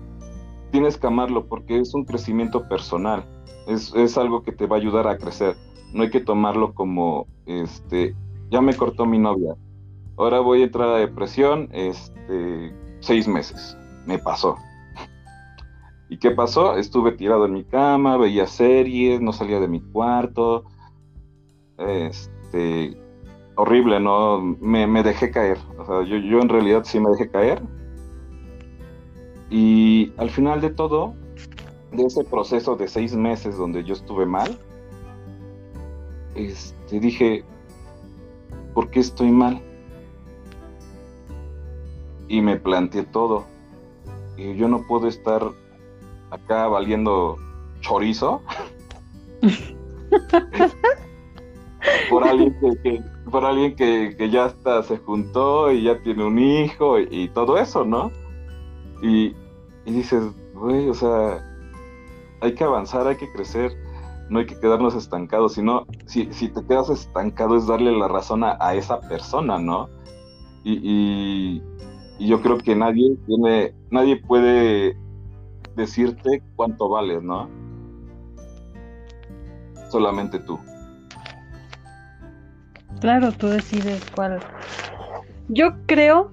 tienes que amarlo porque es un crecimiento personal, es, es, algo que te va a ayudar a crecer. No hay que tomarlo como, este, ya me cortó mi novia, ahora voy a entrar a depresión, este, seis meses, me pasó. ¿Y qué pasó? Estuve tirado en mi cama, veía series, no salía de mi cuarto, este, horrible, ¿no? Me, me dejé caer, o sea, yo, yo en realidad sí me dejé caer. Y al final de todo, de ese proceso de seis meses donde yo estuve mal, este, dije, ¿por qué estoy mal? Y me planteé todo. Y yo no puedo estar acá valiendo chorizo por alguien que, por alguien que, ya está, se juntó y ya tiene un hijo y, todo eso, ¿no? Y, y dices, güey, o sea, hay que avanzar, hay que crecer, no hay que quedarnos estancados, sino si, si te quedas estancado es darle la razón a, esa persona, ¿no? Y, y, yo creo que nadie tiene, nadie puede decirte cuánto vales, ¿no? Solamente tú. Claro, tú decides cuál. Yo creo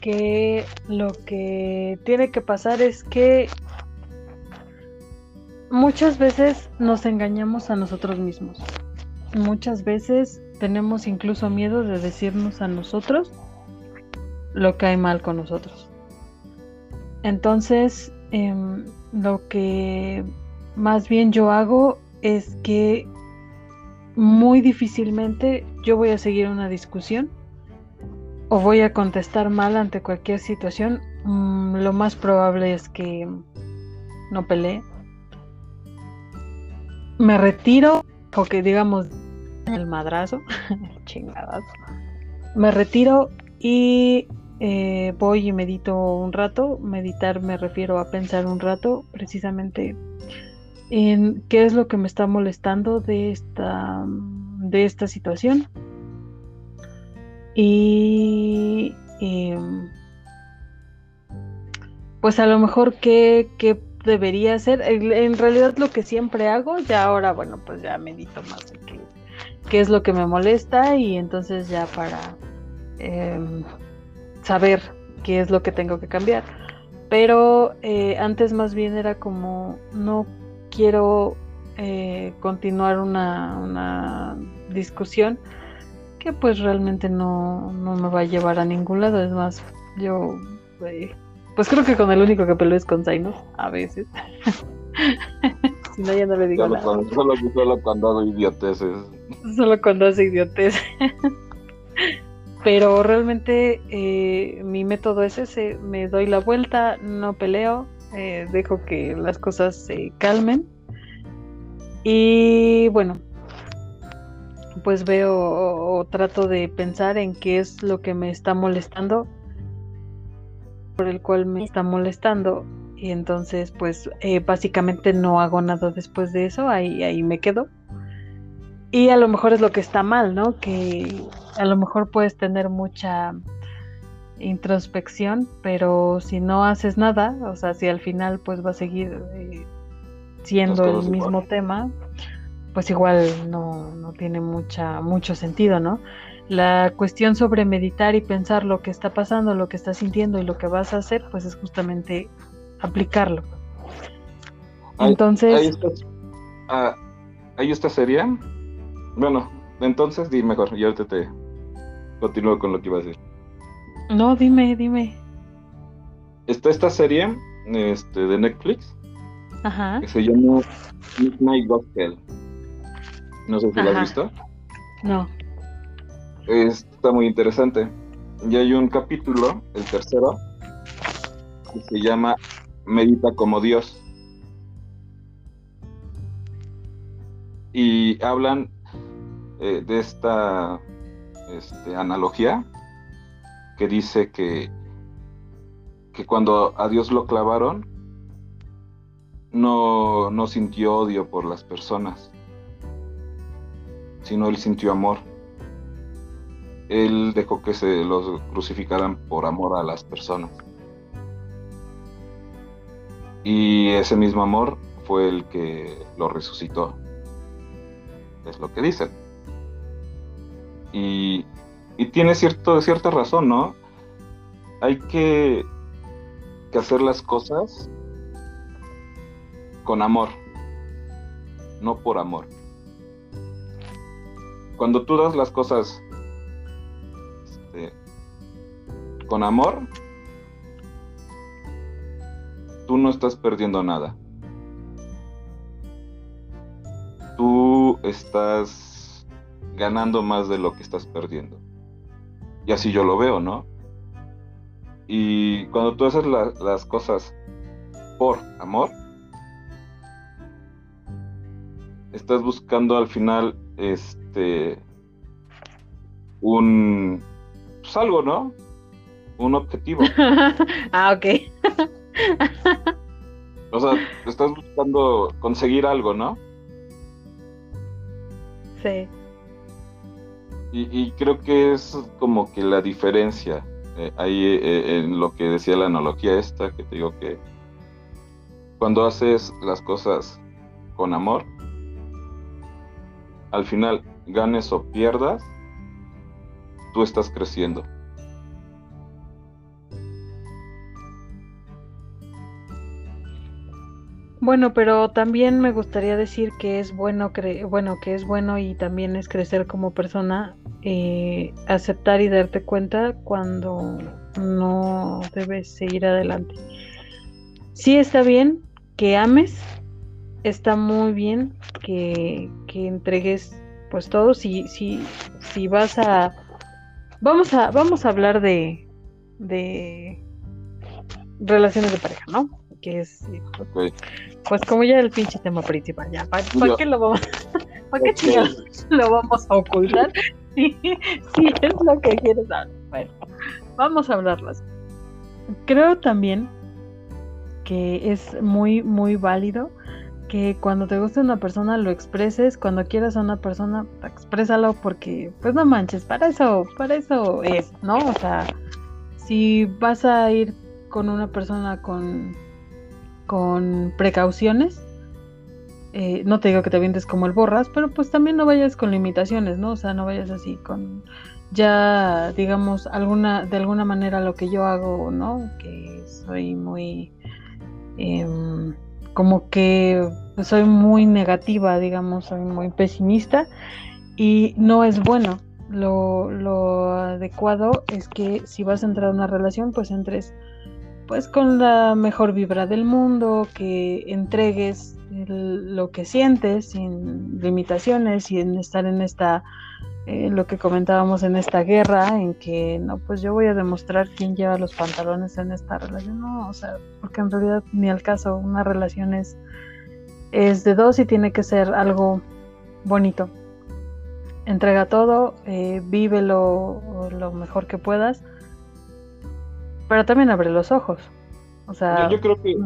que lo que tiene que pasar es que muchas veces nos engañamos a nosotros mismos. Muchas veces tenemos incluso miedo de decirnos a nosotros lo que hay mal con nosotros. Entonces, em, lo que más bien yo hago es que muy difícilmente yo voy a seguir una discusión o voy a contestar mal ante cualquier situación. Mm, lo más probable es que no pelee. Me retiro, o que digamos el madrazo, chingadas. Me retiro y eh, voy y medito un rato. Meditar me refiero a pensar un rato, precisamente en qué es lo que me está molestando de esta, de esta situación. Y em, pues a lo mejor qué, qué debería hacer. En realidad lo que siempre hago, ya ahora, bueno, pues ya medito más de qué, es lo que me molesta y entonces ya para em, saber qué es lo que tengo que cambiar. Pero eh, antes más bien era como no quiero eh, continuar una, discusión que pues realmente no, me va a llevar a ningún lado. Es más, yo eh, pues creo que con el único que peleo es con Zainos, a veces. si no, ya no le digo solo nada. Cuando, solo, cuando hago idioteces. Solo cuando hace idioteces. Pero realmente eh, mi método es ese, me doy la vuelta, no peleo, eh, dejo que las cosas se calmen. Y bueno, pues veo o, trato de pensar en qué es lo que me está molestando, por el cual me está molestando. Y entonces, pues eh, básicamente no hago nada después de eso, ahí, ahí me quedo. Y a lo mejor es lo que está mal, ¿no? Que a lo mejor puedes tener mucha introspección, pero si no haces nada, o sea, si al final pues va a seguir eh, siendo el mismo tema, pues igual no, no, tiene mucha, mucho sentido, ¿no? La cuestión sobre meditar y pensar lo que está pasando, lo que estás sintiendo y lo que vas a hacer, pues es justamente aplicarlo. Entonces... Ahí, está, ah, ahí está sería. Bueno, entonces di mejor, y ahorita te continúo con lo que iba a decir. No, dime, dime. Está esta serie este, de Netflix Ajá. que se llama Midnight Gospel. No sé si la has visto. No. Está muy interesante. Y hay un capítulo, el tercero, que se llama Medita como Dios. Y hablan eh, de esta este, analogía que dice que, que cuando a Dios lo clavaron, no, no sintió odio por las personas, sino él sintió amor. Él dejó que se los crucificaran por amor a las personas. Y ese mismo amor fue el que lo resucitó. Es lo que dicen. Y, tiene cierto, cierta razón, ¿no? Hay que, que hacer las cosas con amor, no por amor. Cuando tú das las cosas este, con amor, tú no estás perdiendo nada. Tú estás ganando más de lo que estás perdiendo. Y así yo lo veo, ¿no? Y cuando tú haces las cosas por amor, estás buscando al final este un pues algo, ¿no? Un objetivo. ah, ok. o sea, estás buscando conseguir algo, ¿no? Sí. Y, creo que es como que la diferencia eh, ahí eh, en lo que decía la analogía esta, que te digo que cuando haces las cosas con amor, al final, ganes o pierdas, tú estás creciendo. Bueno, pero también me gustaría decir que es bueno, bueno, que es bueno y también es crecer como persona, eh, aceptar y darte cuenta cuando no debes seguir adelante. Sí está bien que ames, está muy bien que, entregues pues todo. Si, si, si vas a. Vamos a, vamos a hablar de, de relaciones de pareja, ¿no? Que es pues como ya el pinche tema principal, ya, ¿para, qué lo vamos, ¿para qué lo vamos a ocultar? Si, es lo que quieres dar. Bueno, vamos a hablarlas. Creo también que es muy, muy válido que cuando te guste una persona lo expreses, cuando quieras a una persona, exprésalo porque, pues no manches, para eso, para eso es, ¿no? O sea, si vas a ir con una persona con, con precauciones, eh, no te digo que te vientes como el borras, pero pues también no vayas con limitaciones, ¿no? O sea, no vayas así con ya, digamos, alguna, de alguna manera lo que yo hago, ¿no? Que soy muy... Em, como que soy muy negativa, digamos, soy muy pesimista y no es bueno. Lo, lo adecuado es que si vas a entrar a una relación, pues entres pues con la mejor vibra del mundo, que entregues lo que sientes sin limitaciones, sin estar en esta eh, lo que comentábamos en esta guerra, en que no, pues yo voy a demostrar quién lleva los pantalones en esta relación, no, o sea, porque en realidad ni al caso, una relación es, es de dos y tiene que ser algo bonito. Entrega todo, eh, vive lo, lo, mejor que puedas, pero también abre los ojos. O sea, yo, creo que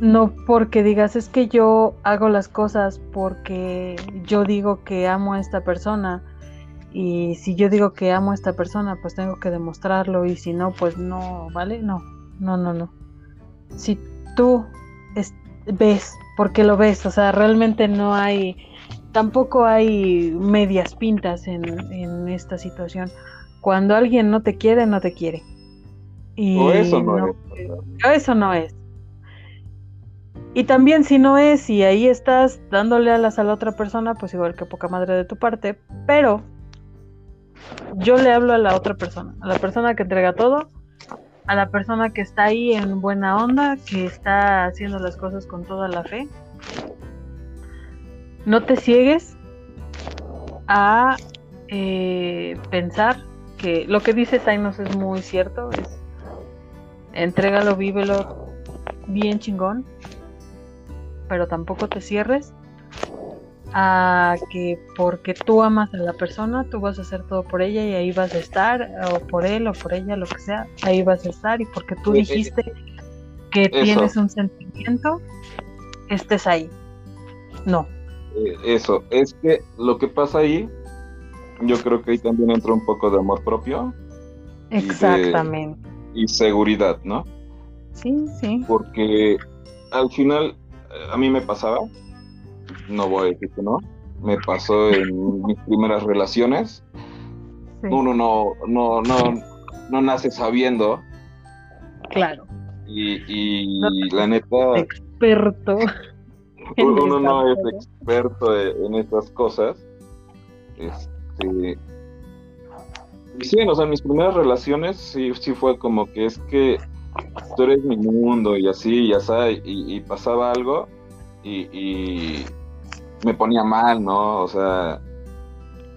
no porque digas es que yo hago las cosas porque yo digo que amo a esta persona y si yo digo que amo a esta persona pues tengo que demostrarlo y si no pues no, ¿vale? No, no, no, no. Si tú ves, porque lo ves, o sea, realmente no hay, tampoco hay medias pintas en, en esta situación. Cuando alguien no te quiere, no te quiere. Y o eso no, es. Eso no es. Y también si no es y ahí estás dándole alas a la otra persona, pues igual que poca madre de tu parte, pero yo le hablo a la otra persona, a la persona que entrega todo, a la persona que está ahí en buena onda, que está haciendo las cosas con toda la fe. No te ciegues a eh, pensar que lo que dice Tainos es muy cierto, es entrégalo, vívelo bien chingón pero tampoco te cierres a que porque tú amas a la persona, tú vas a hacer todo por ella y ahí vas a estar, o por él o por ella, lo que sea, ahí vas a estar y porque tú dijiste que tienes un sentimiento, estés ahí. No. Eh, eso, es que lo que pasa ahí, yo creo que ahí también entra un poco de amor propio. Exactamente. Y, seguridad, ¿no? Sí, sí. Porque al final, eh, a mí me pasaba, no voy a decir que no, me pasó en mis primeras relaciones. Uno no, no, no, no nace sabiendo. Claro. Y, y la neta. Experto. Uno no es experto en estas cosas. Este. Sí, o sea, mis primeras relaciones sí, sí fue como que es que tú eres mi mundo y así, ya sabes, y, pasaba algo y, me ponía mal, ¿no? O sea,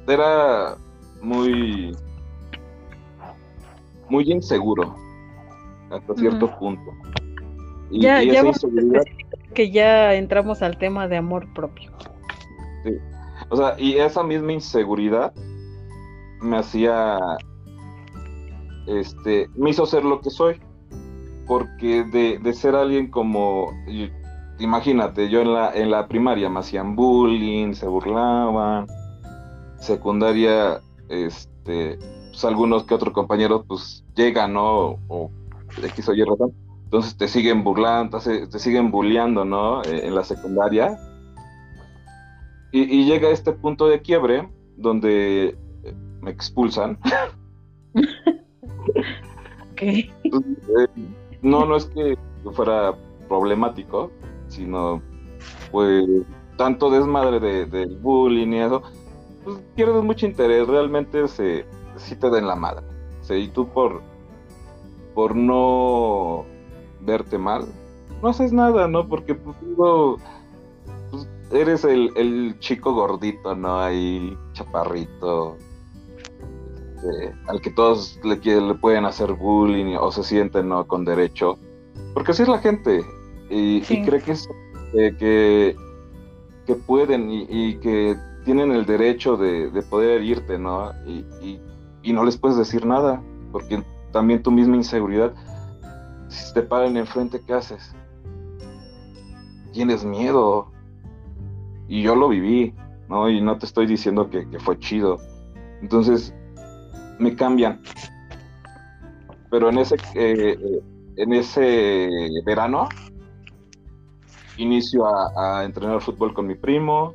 era muy, muy inseguro hasta cierto punto. Y, ya, ya que ya entramos al tema de amor propio. Sí. O sea, y esa misma inseguridad me hacía, este, me hizo ser lo que soy. Porque de, de ser alguien como, imagínate, yo en la, en la primaria me hacían bullying, se burlaban, secundaria, este, pues algunos que otros compañeros pues llegan, ¿no? O, X o Y razón. Entonces te siguen burlando, te, siguen bulleando, ¿no? Eh, en la secundaria. Y, llega este punto de quiebre donde me expulsan. Pues, eh, no, no es que fuera problemático, sino pues tanto desmadre de, del bullying y eso, pues pierdes mucho interés, realmente se, sí te den la madre. y tú por, por no verte mal, no haces nada, ¿no? Porque pues, pues eres el, el, chico gordito, ¿no? Ahí, chaparrito, este, al que todos le, le pueden hacer bullying o se sienten, ¿no? Con derecho. Porque así es la gente. Y, cree que, es, que, que, pueden y, que tienen el derecho de, poder irte, ¿no? Y, y no les puedes decir nada, porque también tu misma inseguridad si te paran enfrente, ¿qué haces? Tienes miedo. Y yo lo viví, ¿no? Y no te estoy diciendo que, fue chido. Entonces, me cambian. Pero en ese, eh, en ese verano, inicio a, entrenar fútbol con mi primo.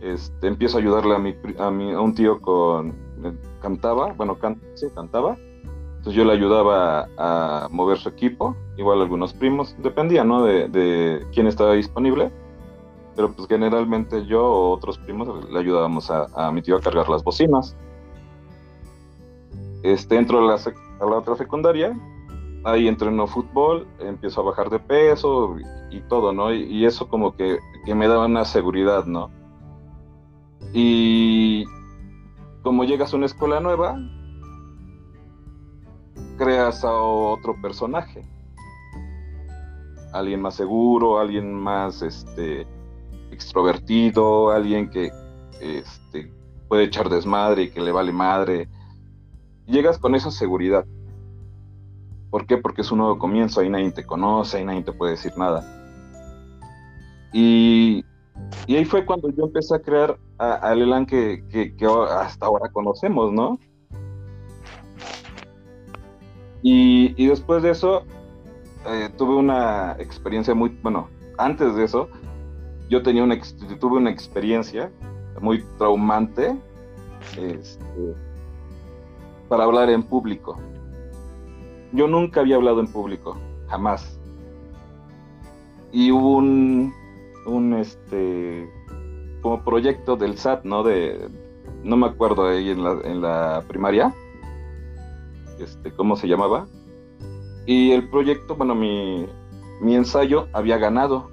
Este, empiezo a ayudarle a, mi, a, mi, a un tío con... Cantaba, bueno, sí, cantaba entonces yo le ayudaba a, mover su equipo, igual algunos primos, dependía, ¿no? De, quién estaba disponible, pero pues generalmente yo o otros primos le ayudábamos a, mi tío a cargar las bocinas. Este, entro a la, a la otra secundaria, ahí entreno fútbol, empiezo a bajar de peso y, todo, ¿no? Y, eso como que, que, me daba una seguridad, ¿no? Y como llegas a una escuela nueva, creas a otro personaje. Alguien más seguro, alguien más este, extrovertido, alguien que este, puede echar desmadre y que le vale madre. Llegas con esa seguridad. ¿Por qué? Porque es un nuevo comienzo, ahí nadie te conoce, ahí nadie te puede decir nada. Y, ahí fue cuando yo empecé a crear al Elan que, que hasta ahora conocemos, ¿no? Y, después de eso, eh, tuve una experiencia muy, bueno, antes de eso, yo tenía una, tuve una experiencia muy traumante este, para hablar en público. Yo nunca había hablado en público, jamás. Y hubo un, un este, como proyecto del SAT, ¿no? De, no me acuerdo ahí en la, en la primaria este, ¿cómo se llamaba? Y el proyecto, bueno, mi, ensayo había ganado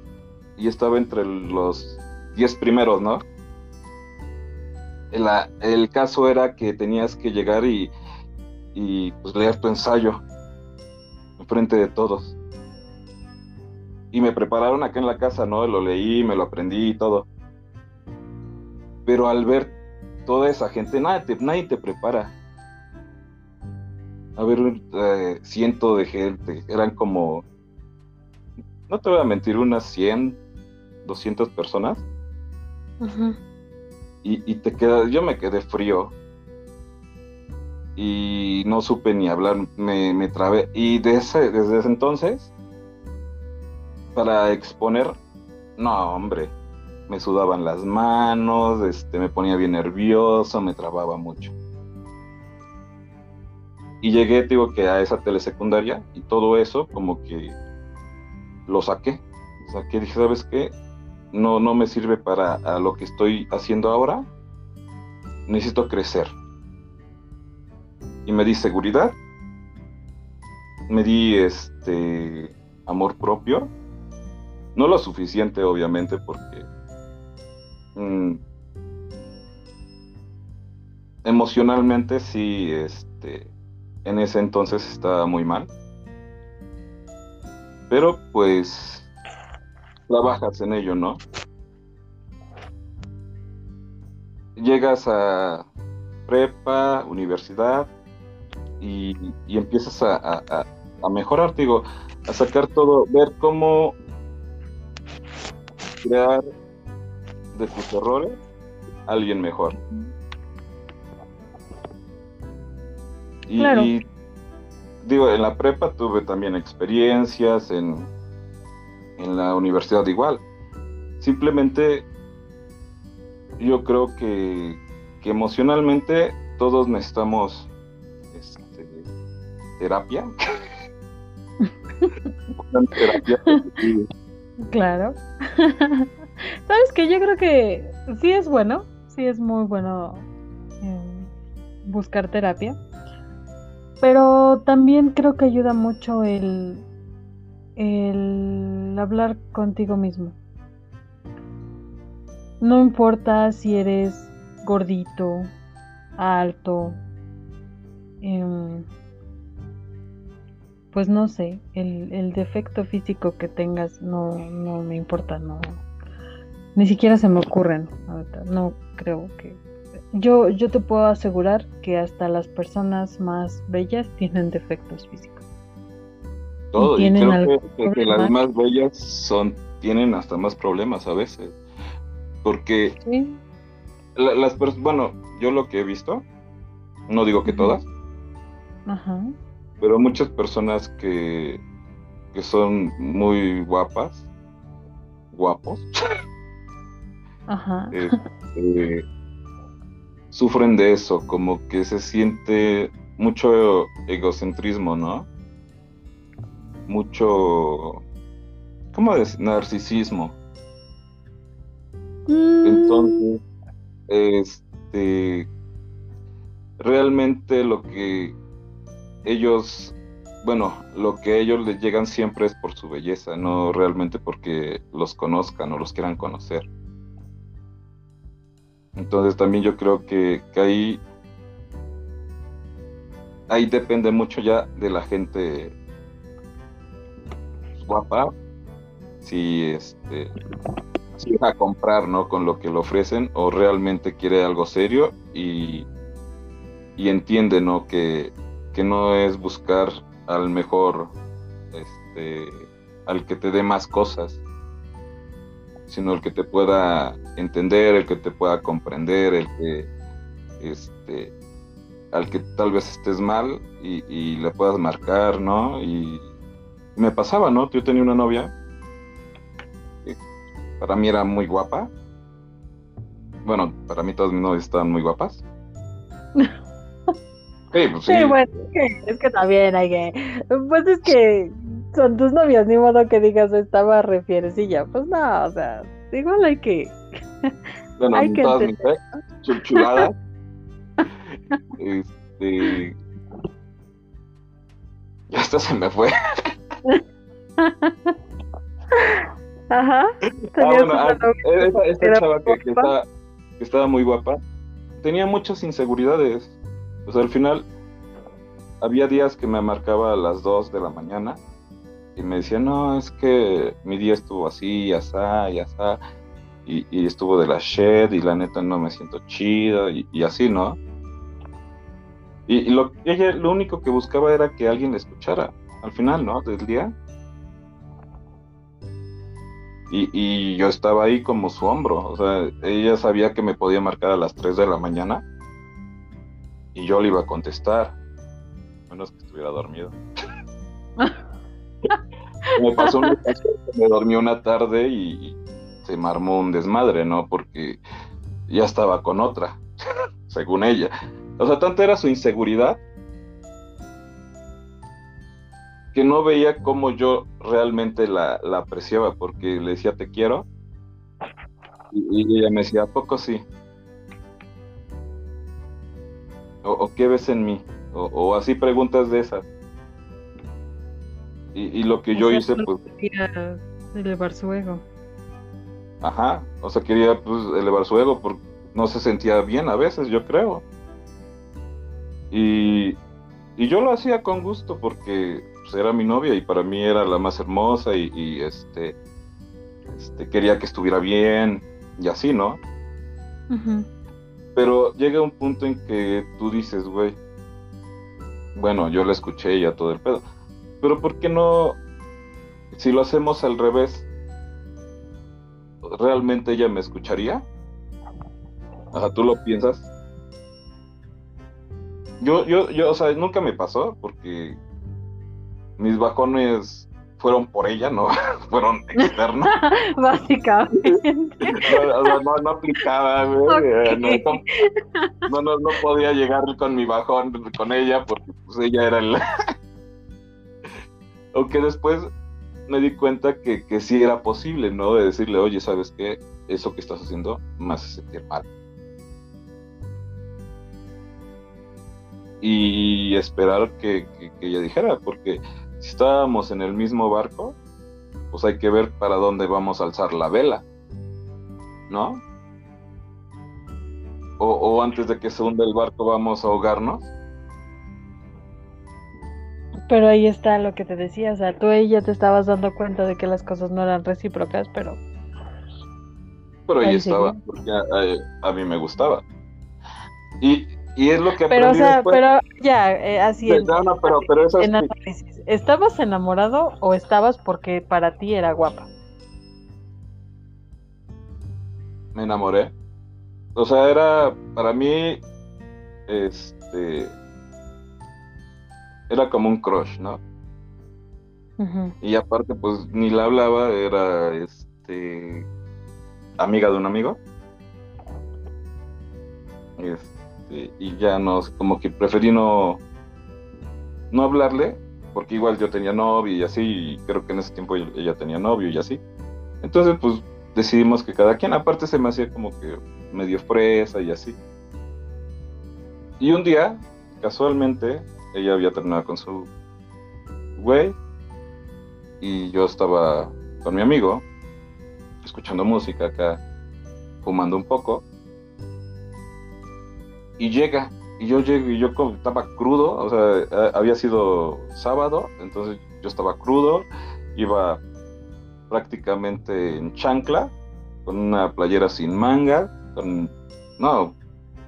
y estaba entre los 10 primeros, ¿no? El, caso era que tenías que llegar y, y pues, leer tu ensayo enfrente de todos. Y me prepararon acá en la casa, ¿no? Lo leí, me lo aprendí y todo. Pero al ver toda esa gente, nadie te, nadie te prepara. A ver, eh, ciento de gente, eran como, no te voy a mentir, unas 100, 200 personas. y, y, te quedas, yo me quedé frío. Y no supe ni hablar, me, me trabé. Y ese, desde ese entonces, para exponer, no, hombre, me sudaban las manos, este, me ponía bien nervioso, me trababa mucho. Y llegué, digo, que a esa telesecundaria y todo eso como que lo saqué. Saqué, dije, ¿sabes qué? No, no me sirve para lo que estoy haciendo ahora. Necesito crecer. Y me di seguridad. Me di este amor propio. No lo suficiente, obviamente, porque Mm. emocionalmente sí, este, en ese entonces estaba muy mal. Pero pues trabajas en ello, ¿no? Llegas a prepa, universidad y, empiezas a, a, a, mejorar, digo, a sacar todo, ver cómo crear de tus errores alguien mejor. Y, digo, en la prepa tuve también experiencias, en, en la universidad igual. Simplemente yo creo que, que emocionalmente todos necesitamos este, terapia. terapia. claro. Sabes que yo creo que sí es bueno, sí es muy bueno em, buscar terapia, pero también creo que ayuda mucho el, el hablar contigo mismo. No importa si eres gordito, alto, em, pues no sé, el, defecto físico que tengas no, me importa, ni siquiera se me ocurren. No creo que. Yo te puedo asegurar que hasta las personas más bellas tienen defectos físicos. Todo, y, creo que, las más bellas son, tienen hasta más problemas a veces. Porque las personas, bueno, yo lo que he visto, no digo que todas, pero muchas personas que, que son muy guapas, guapos, Este, sufren de eso, como que se siente mucho egocentrismo, ¿no? Mucho, ¿cómo decir? Narcisismo. Mm. Entonces, este, realmente lo que ellos, bueno, lo que ellos les llegan siempre es por su belleza, no realmente porque los conozcan o los quieran conocer. Entonces también yo creo que, ahí, ahí depende mucho ya de la gente guapa, si este si a comprar ¿no? con lo que le ofrecen o realmente quiere algo serio y, y entiende ¿no? que, que no es buscar al mejor este al que te dé más cosas sino el que te pueda entender, el que te pueda comprender, el que, este, al que tal vez estés mal y, le puedas marcar, ¿no? Y me pasaba, ¿no? Yo tenía una novia, que para mí era muy guapa. Bueno, para mí todas mis novias estaban muy guapas. Sí, pues sí. bueno, es que, también hay que. Pues es que son tus novias, ni modo que digas estaba refierecilla. Pues no, o sea, igual hay que. Bueno, hay que todas mis chuladas. este. Ya hasta se me fue. Ajá. Ah, bueno, ah, esa, esa chava que, que, estaba, que estaba muy guapa tenía muchas inseguridades. O sea, al final había días que me marcaba a las 2 de la mañana y me decía, no, es que mi día estuvo así, y asá, y asá. y, estuvo de la shed y la neta no me siento chido y, así, ¿no? Y, lo, ella lo único que buscaba era que alguien la escuchara al final, ¿no? Del día. Y, yo estaba ahí como su hombro, o sea, ella sabía que me podía marcar a las 3 de la mañana y yo le iba a contestar, menos que estuviera dormido. me pasó un me dormí una tarde y, se me armó un desmadre, ¿no? Porque ya estaba con otra, según ella. O sea, tanto era su inseguridad que no veía cómo yo realmente la, apreciaba, porque le decía te quiero, y, ella me decía, ¿a poco sí? ¿O, qué ves en mí? O, así preguntas de esas. Y, lo que yo hice, pues... Quería elevar su ego. Ajá, o sea, quería pues elevar su ego porque no se sentía bien a veces, yo creo. Y, y yo lo hacía con gusto porque pues, era mi novia y para mí era la más hermosa y, este, este, quería que estuviera bien y así, ¿no? Pero llega un punto en que tú dices, güey, bueno, yo la escuché ya todo el pedo, pero ¿por qué no, si lo hacemos al revés, realmente ella me escucharía? Ajá, ¿tú lo piensas? Yo, yo, yo, o sea, nunca me pasó porque mis bajones fueron por ella, no fueron externos. Básicamente. No, no, aplicaba, güey. No, no, no, podía llegar con mi bajón con ella porque pues ella era el... Aunque después me di cuenta que, que sí era posible, ¿no? De decirle, oye, ¿sabes qué? Eso que estás haciendo me hace sentir mal. Y esperar que, que ella dijera, porque si estábamos en el mismo barco, pues hay que ver para dónde vamos a alzar la vela, ¿no? O, antes de que se hunda el barco vamos a ahogarnos. Pero ahí está lo que te decía, o sea, tú ahí ya te estabas dando cuenta de que las cosas no eran recíprocas, pero... Pero ahí, estaba, porque a, a, mí me gustaba. Y, y es lo que Pero, o sea, pero ya, eh, así es. No, pero, pero eso en análisis. ¿Estabas enamorado o estabas porque para ti era guapa? Me enamoré. O sea, era para mí, este, era como un crush, ¿no? Y aparte, pues ni la hablaba, era, este, amiga de un amigo. Este, este, y ya no, como que preferí no, no hablarle, porque igual yo tenía novio y así, y creo que en ese tiempo ella tenía novio y así. Entonces, pues decidimos que cada quien, aparte se me hacía como que medio fresa y así. Y un día, casualmente, ella había terminado con su güey y yo estaba con mi amigo, escuchando música acá, fumando un poco y llega, y yo llego, y yo estaba crudo, o sea, había sido sábado, entonces yo estaba crudo, iba prácticamente en chancla, con una playera sin manga, con, no,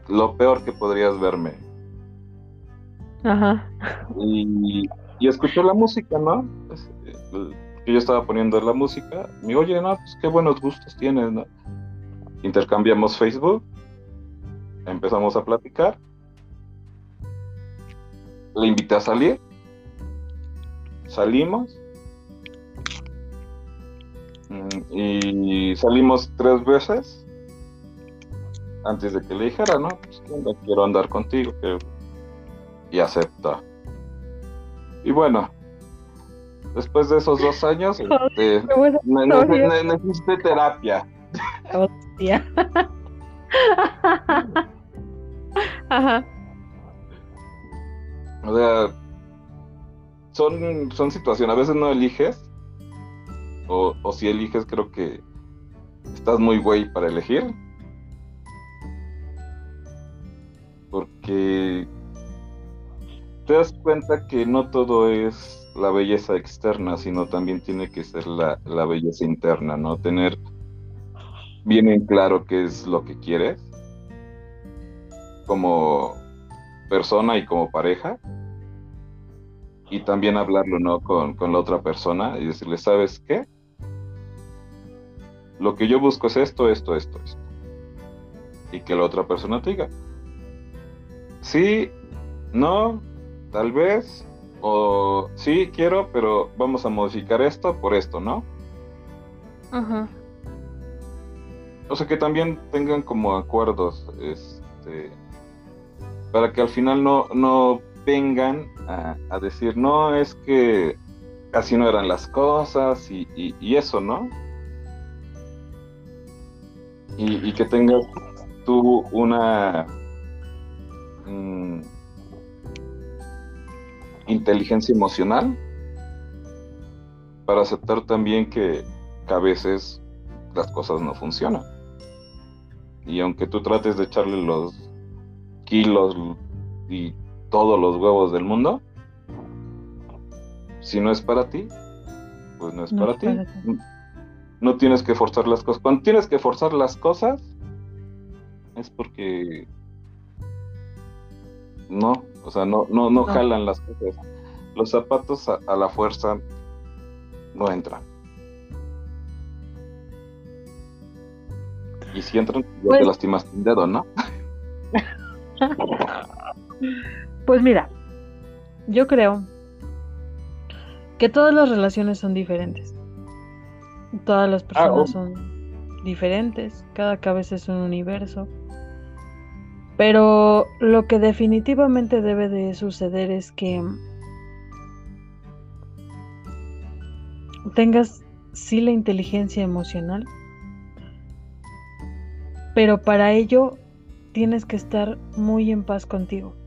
lo peor que podrías verme. Ajá. Y, y escuchó la música, ¿no? Pues, yo estaba poniendo la música, me oye, no, pues qué buenos gustos tienes, ¿no? Intercambiamos Facebook empezamos a platicar. Le invité a salir. Salimos. Mm, y salimos tres veces. Antes de que le dijera, no, pues quiero andar contigo. Y acepta. Y bueno, después de esos dos años, este, necesité terapia. Hostia. Ajá. O sea, son, son situaciones, a veces no eliges, o, o si eliges creo que estás muy güey para elegir. Porque te das cuenta que no todo es la belleza externa, sino también tiene que ser la, la belleza interna, ¿no? Tener bien en claro qué es lo que quieres como persona y como pareja. Y también hablarlo, ¿no? Con, con la otra persona y decirle, ¿sabes qué? Lo que yo busco es esto, esto, esto, esto. Y que la otra persona te diga, sí, no, tal vez, o sí, quiero, pero vamos a modificar esto por esto, ¿no? Ajá. O sea, que también tengan como acuerdos, este, para que al final no, no vengan a, decir, no, es que así no eran las cosas y, y, eso, ¿no? Y, y, que tengas tú una mm, inteligencia emocional para aceptar también que, a veces las cosas no funcionan. Y aunque tú trates de echarle los kilos y todos los huevos del mundo, si no es para ti, pues no es para, ti. No tienes que forzar las cosas. Cuando tienes que forzar las cosas, es porque no, o sea, no, no, no, jalan las cosas. Los zapatos a, la fuerza no entran. Y si entran, ya te pues lastimas un dedo, ¿no? pues mira, yo creo que todas las relaciones son diferentes. Todas las ah, personas oh. son diferentes. Cada cabeza es un universo. Pero lo que definitivamente debe de suceder es que tengas sí la inteligencia emocional, pero para ello tienes que estar muy en paz contigo.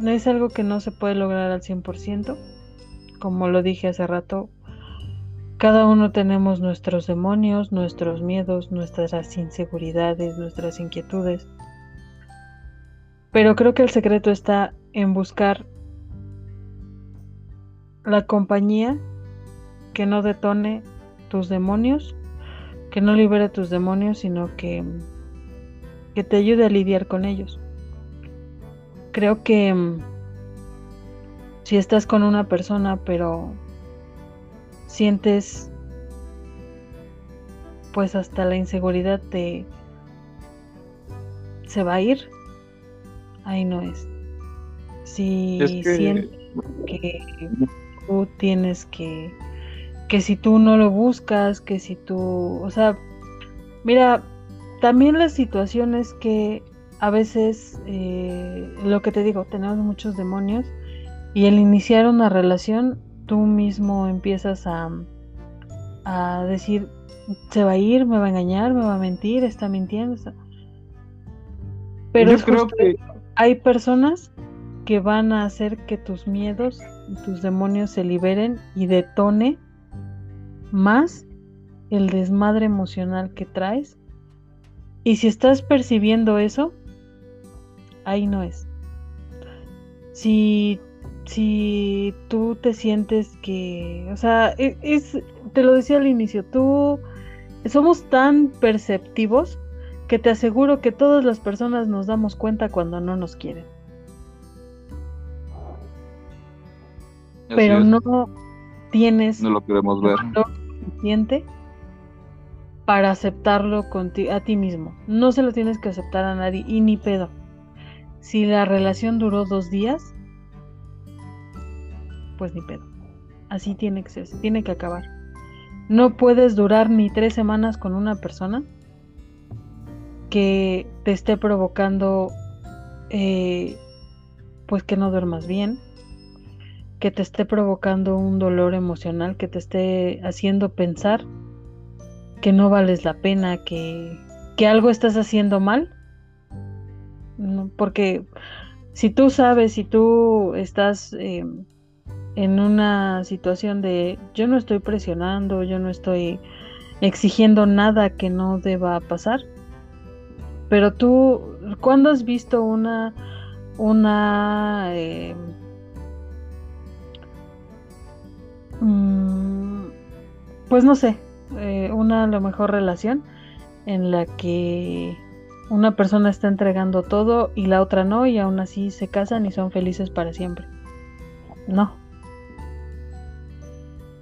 No es algo que no se puede lograr al 100%, como lo dije hace rato, cada uno tenemos nuestros demonios, nuestros miedos, nuestras inseguridades, nuestras inquietudes. Pero creo que el secreto está en buscar la compañía que no detone tus demonios, que no libere tus demonios, sino que, que te ayude a lidiar con ellos. Creo que mm, si estás con una persona pero sientes pues hasta la inseguridad te se va a ir ahí no es. Si sientes que tú tienes que, que si tú no lo buscas, que si tú, o sea, mira, también la situación es que a veces, eh, lo que te digo, tenemos muchos demonios y al iniciar una relación, tú mismo empiezas a, a decir, se va a ir, me va a engañar, me va a mentir, está mintiendo. Pero Yo creo que hay personas que van a hacer que tus miedos, tus demonios se liberen y detone más el desmadre emocional que traes. Y si estás percibiendo eso, ahí no es. Si, si tú te sientes que, o sea, e, es, te lo decía al inicio, tú somos tan perceptivos que te aseguro que todas las personas nos damos cuenta cuando no nos quieren. Pero no tienes no lo queremos ver suficiente para aceptarlo a ti mismo. No se lo tienes que aceptar a nadie y ni pedo. Si la relación duró dos días, pues ni pedo. Así tiene que ser, tiene que acabar. No puedes durar ni tres semanas con una persona que te esté provocando eh, pues que no duermas bien, que te esté provocando un dolor emocional, que te esté haciendo pensar que no vales la pena, que, que algo estás haciendo mal. Porque si tú sabes, si tú estás eh, en una situación de yo no estoy presionando, yo no estoy exigiendo nada que no deba pasar, pero tú, ¿cuándo has visto una, una, eh, mm, pues no sé, eh, una a lo mejor relación en la que una persona está entregando todo y la otra no y aún así se casan y son felices para siempre. No.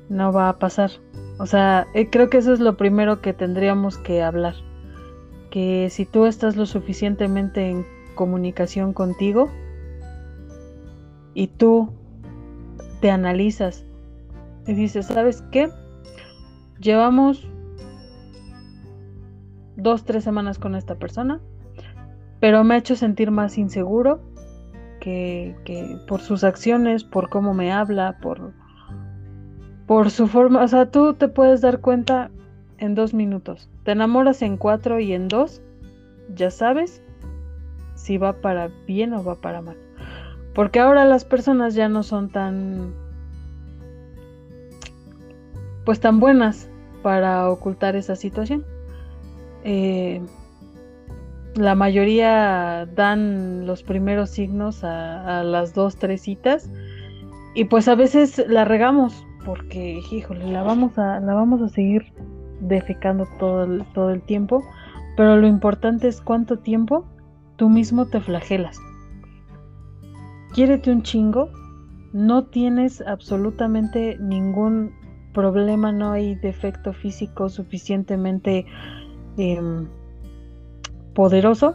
No va a pasar. O sea, eh, creo que eso es lo primero que tendríamos que hablar. Que si tú estás lo suficientemente en comunicación contigo y tú te analizas y dices, ¿sabes qué? Llevamos dos, tres semanas con esta persona, pero me ha hecho sentir más inseguro que, que por sus acciones, por cómo me habla, por, por su forma, o sea, tú te puedes dar cuenta en dos minutos. Te enamoras en cuatro y en dos ya sabes si va para bien o va para mal. Porque ahora las personas ya no son tan pues tan buenas para ocultar esa situación. Eh, la mayoría dan los primeros signos a, las dos, tres citas y pues a veces la regamos porque, híjole, la vamos a, la vamos a seguir defecando todo el, todo el tiempo, pero lo importante es cuánto tiempo tú mismo te flagelas. Quiérete un chingo, no tienes absolutamente ningún problema, no hay defecto físico suficientemente eh, poderoso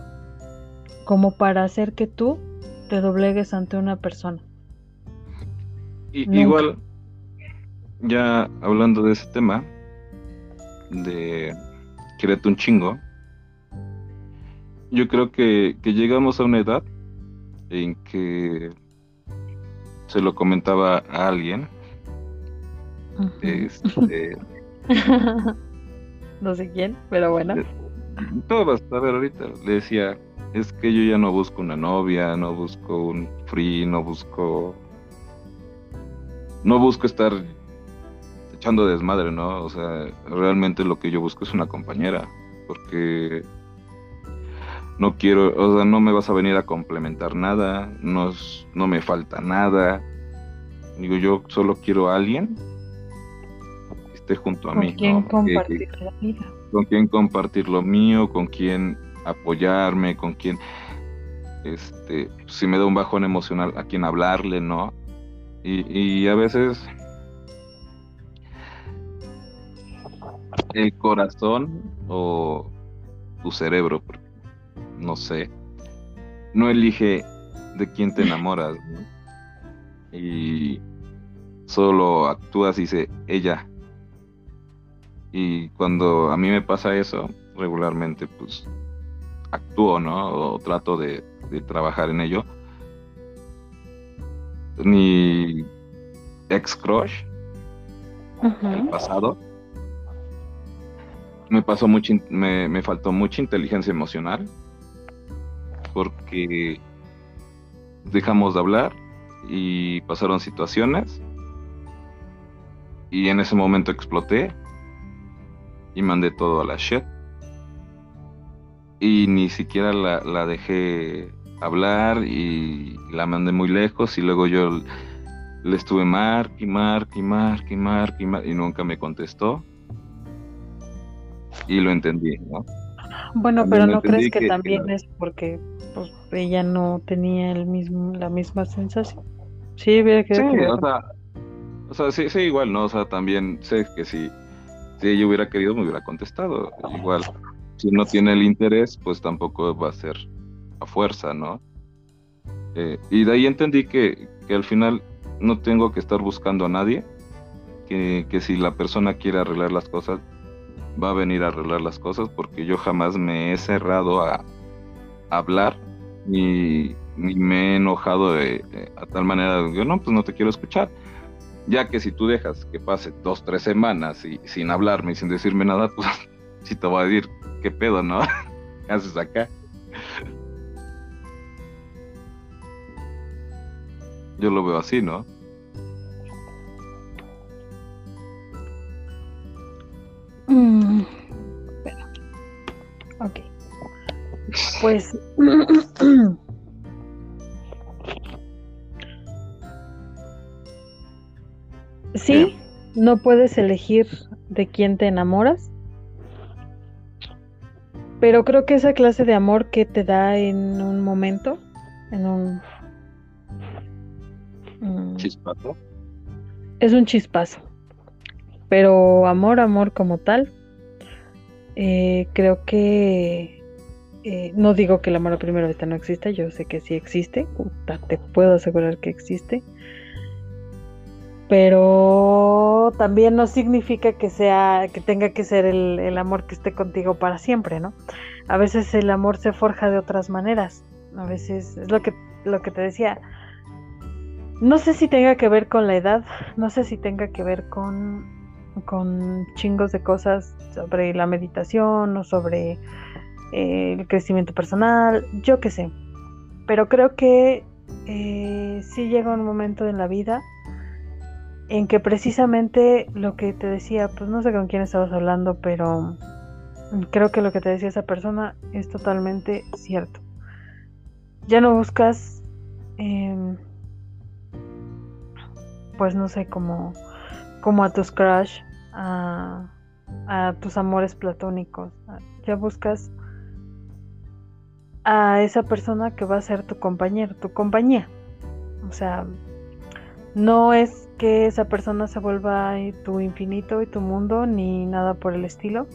como para hacer que tú te doblegues ante una persona. Y, igual, ya hablando de ese tema, de quererte un chingo, yo creo que, que llegamos a una edad en que se lo comentaba a alguien. Este, no sé quién, pero bueno. Todo va a ver ahorita. Le decía, es que yo ya no busco una novia, no busco un free, no busco. No busco estar echando desmadre, ¿no? O sea, realmente lo que yo busco es una compañera. Porque no quiero, o sea, no me vas a venir a complementar nada, no, no me falta nada. Digo, yo solo quiero a alguien esté junto a ¿Con mí. Quien ¿no? compartir que, la vida. Con quien compartir lo mío, con quien apoyarme, con quien, este, si me da un bajón emocional, a quien hablarle, ¿no? Y, y a veces el corazón o tu cerebro, no sé, no elige de quién te enamoras, ¿no? Y solo actúas y dice ella. Y cuando a mí me pasa eso, regularmente pues actúo, ¿no? O trato de, de trabajar en ello. Mi ex crush, Uh -huh. el pasado, me pasó mucho, me, me faltó mucha inteligencia emocional porque dejamos de hablar y pasaron situaciones y en ese momento exploté y mandé todo a la shit y ni siquiera la, la dejé hablar y la mandé muy lejos y luego yo le estuve mark y mark y mark y y mark y nunca me contestó y lo entendí, ¿no? Bueno, También pero ¿no crees que, que- también que- es porque pues, ella no tenía el mismo, la misma sensación? Sí, hubiera Sí, que- o sea, o sea, sí, sí, igual, ¿no? O sea, también sé que si, si ella hubiera querido, me hubiera contestado. Igual, si no tiene el interés, pues tampoco va a ser a fuerza, ¿no? Eh, y de ahí entendí que, que al final no tengo que estar buscando a nadie, que, que si la persona quiere arreglar las cosas, va a venir a arreglar las cosas, porque yo jamás me he cerrado a, hablar, ni, ni me he enojado de- a tal manera de que no, pues no te quiero escuchar. Ya que si tú dejas que pase dos, tres semanas y sin hablarme y sin decirme nada, pues sí te voy a decir, ¿qué pedo, no? ¿Qué haces acá? Yo lo veo así, ¿no? Mm, espera. Ok. Pues. sí, no puedes elegir de quién te enamoras. Pero creo que esa clase de amor que te da en un momento, en un... Mm, chispazo. Es un chispazo. Pero amor, amor como tal, eh, creo que... Eh, no digo que el amor a primera vista no exista, yo sé que sí existe, te puedo asegurar que existe pero también no significa que sea que tenga que ser el, amor que esté contigo para siempre, ¿no? A veces el amor se forja de otras maneras. A veces es lo que lo que te decía. No sé si tenga que ver con la edad, no sé si tenga que ver con con chingos de cosas sobre la meditación o sobre eh, el crecimiento personal, yo qué sé. Pero creo que eh, sí llega un momento en la vida en que precisamente lo que te decía, pues no sé con quién estabas hablando, pero creo que lo que te decía esa persona es totalmente cierto. Ya no buscas, em, pues no sé, como, como a tus crush, a, a tus amores platónicos. Ya buscas a esa persona que va a ser tu compañero, tu compañía. O sea, no es que esa persona se vuelva tu infinito y tu mundo, ni nada por el estilo.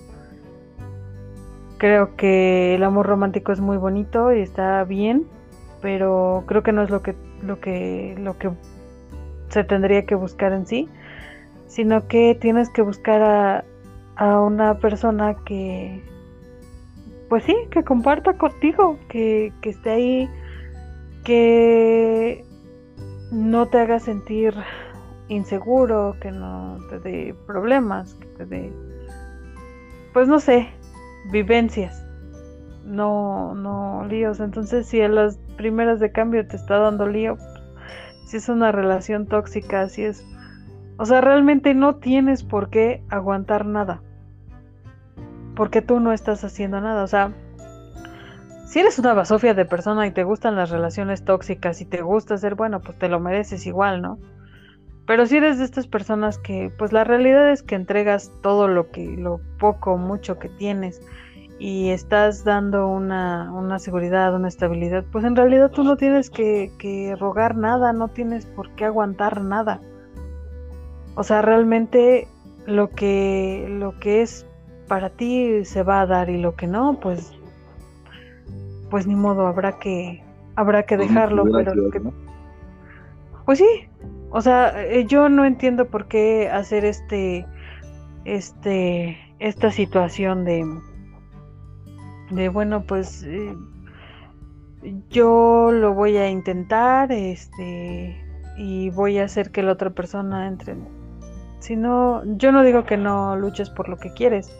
Creo que el amor romántico es muy bonito y está bien, pero creo que no es lo que, lo que, lo que se tendría que buscar en sí, sino que tienes que buscar a, a una persona que, pues sí, que comparta contigo, que, que esté ahí, que no te haga sentir inseguro, que no te dé problemas, que te dé, pues no sé, vivencias, no, no líos. Entonces, si a las primeras de cambio te está dando lío, si es una relación tóxica, si es, o sea, realmente no tienes por qué aguantar nada, porque tú no estás haciendo nada, o sea. Si eres una basofia de persona y te gustan las relaciones tóxicas y te gusta ser bueno, pues te lo mereces igual, ¿no? Pero si eres de estas personas que, pues la realidad es que entregas todo lo que, lo poco o mucho que tienes y estás dando una, una, seguridad, una estabilidad, pues en realidad tú no tienes que, que rogar nada, no tienes por qué aguantar nada. O sea, realmente lo que, lo que es para ti se va a dar y lo que no, pues, pues ni modo, habrá que, habrá que dejarlo, pero lo que, pues sí, o sea, eh, yo no entiendo por qué hacer este, este, esta situación de, de bueno, pues eh, yo lo voy a intentar, este, y voy a hacer que la otra persona entre. Si no, yo no digo que no luches por lo que quieres,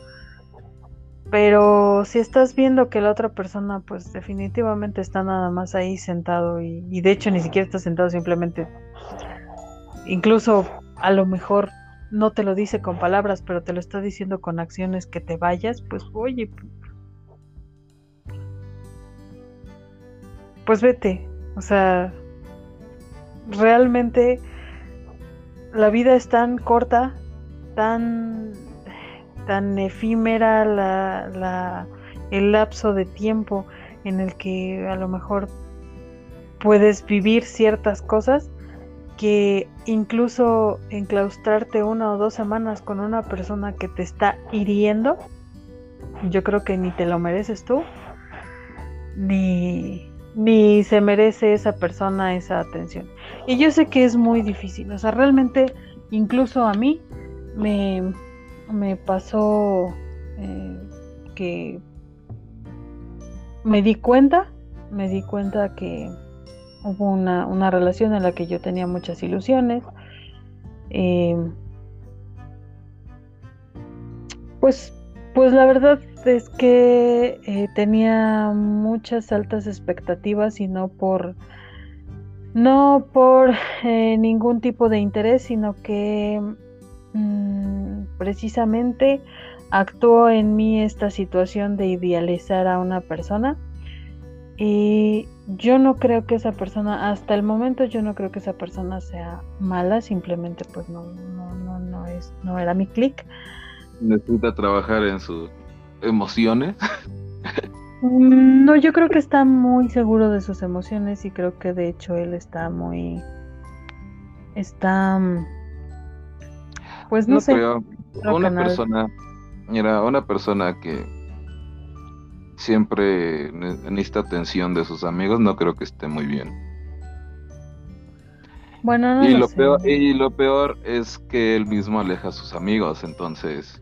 pero si estás viendo que la otra persona, pues definitivamente está nada más ahí sentado y, y de hecho ni siquiera está sentado, simplemente incluso a lo mejor no te lo dice con palabras, pero te lo está diciendo con acciones que te vayas, pues oye, pues vete, o sea, realmente la vida es tan corta, tan, tan efímera la, la, el lapso de tiempo en el que a lo mejor puedes vivir ciertas cosas que incluso enclaustrarte una o dos semanas con una persona que te está hiriendo, yo creo que ni te lo mereces tú, ni, ni se merece esa persona esa atención. Y yo sé que es muy difícil, o sea, realmente incluso a mí me, me pasó eh, que me di cuenta, me di cuenta que hubo una, relación en la que yo tenía muchas ilusiones. Em, pues, pues la verdad es que eh, tenía muchas altas expectativas y no por no por eh, ningún tipo de interés, sino que mm, precisamente actuó en mí esta situación de idealizar a una persona y yo no creo que esa persona, hasta el momento yo no creo que esa persona sea mala, simplemente pues no, no, no, no es, no era mi clic. Necesita trabajar en sus emociones. Mm, no, yo creo que está muy seguro de sus emociones y creo que de hecho él está muy... Está... Mm, pues no, sé. una persona, mira, una persona que siempre necesita atención de sus amigos, no creo que esté muy bien. Bueno, no y lo, peor y lo peor es que él mismo aleja a sus amigos, entonces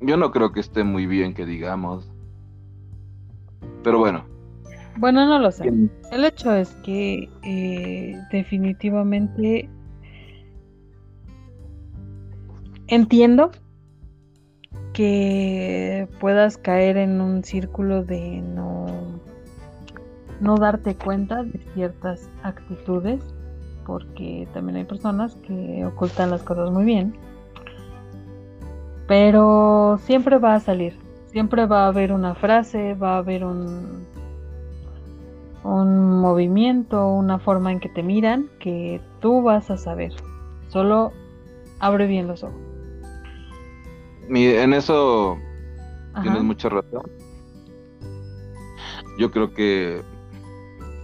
yo no creo que esté muy bien que digamos. Pero bueno. Bueno, no lo sé. El hecho es que eh, definitivamente entiendo que puedas caer en un círculo de no, no darte cuenta de ciertas actitudes, porque también hay personas que ocultan las cosas muy bien, pero siempre va a salir, siempre va a haber una frase, va a haber un, un movimiento, una forma en que te miran que tú vas a saber, solo abre bien los ojos en eso tienes mucha razón. Yo creo que,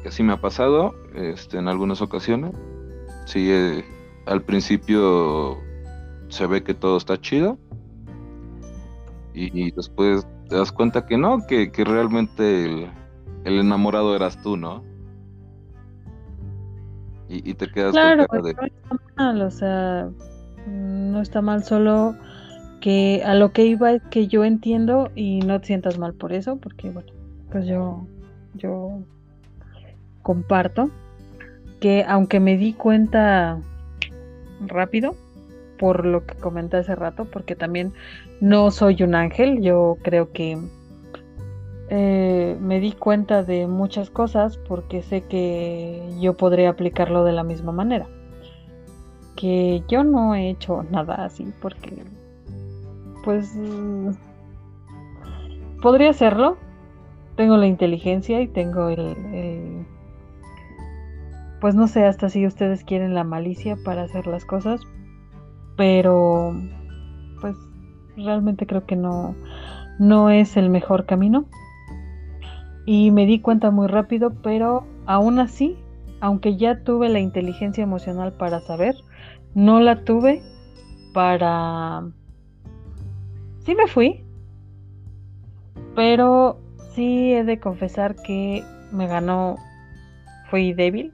que así me ha pasado este, en algunas ocasiones. Sí, eh, al principio se ve que todo está chido y, después te das cuenta que no, que, realmente el, enamorado eras tú, ¿no? Y, te quedas claro, con de... no está mal, o sea, no está mal solo que a lo que iba que yo entiendo y no te sientas mal por eso, porque bueno, pues yo, yo comparto que aunque me di cuenta rápido por lo que comenté hace rato, porque también no soy un ángel, yo creo que eh, me di cuenta de muchas cosas porque sé que yo podría aplicarlo de la misma manera. Que yo no he hecho nada así porque pues podría hacerlo. Tengo la inteligencia y tengo el, pues no sé hasta si ustedes quieren la malicia para hacer las cosas, pero pues realmente creo que no no es el mejor camino. Y me di cuenta muy rápido, pero aún así, aunque ya tuve la inteligencia emocional para saber, no la tuve para sí me fui, pero sí he de confesar que me ganó, fui débil.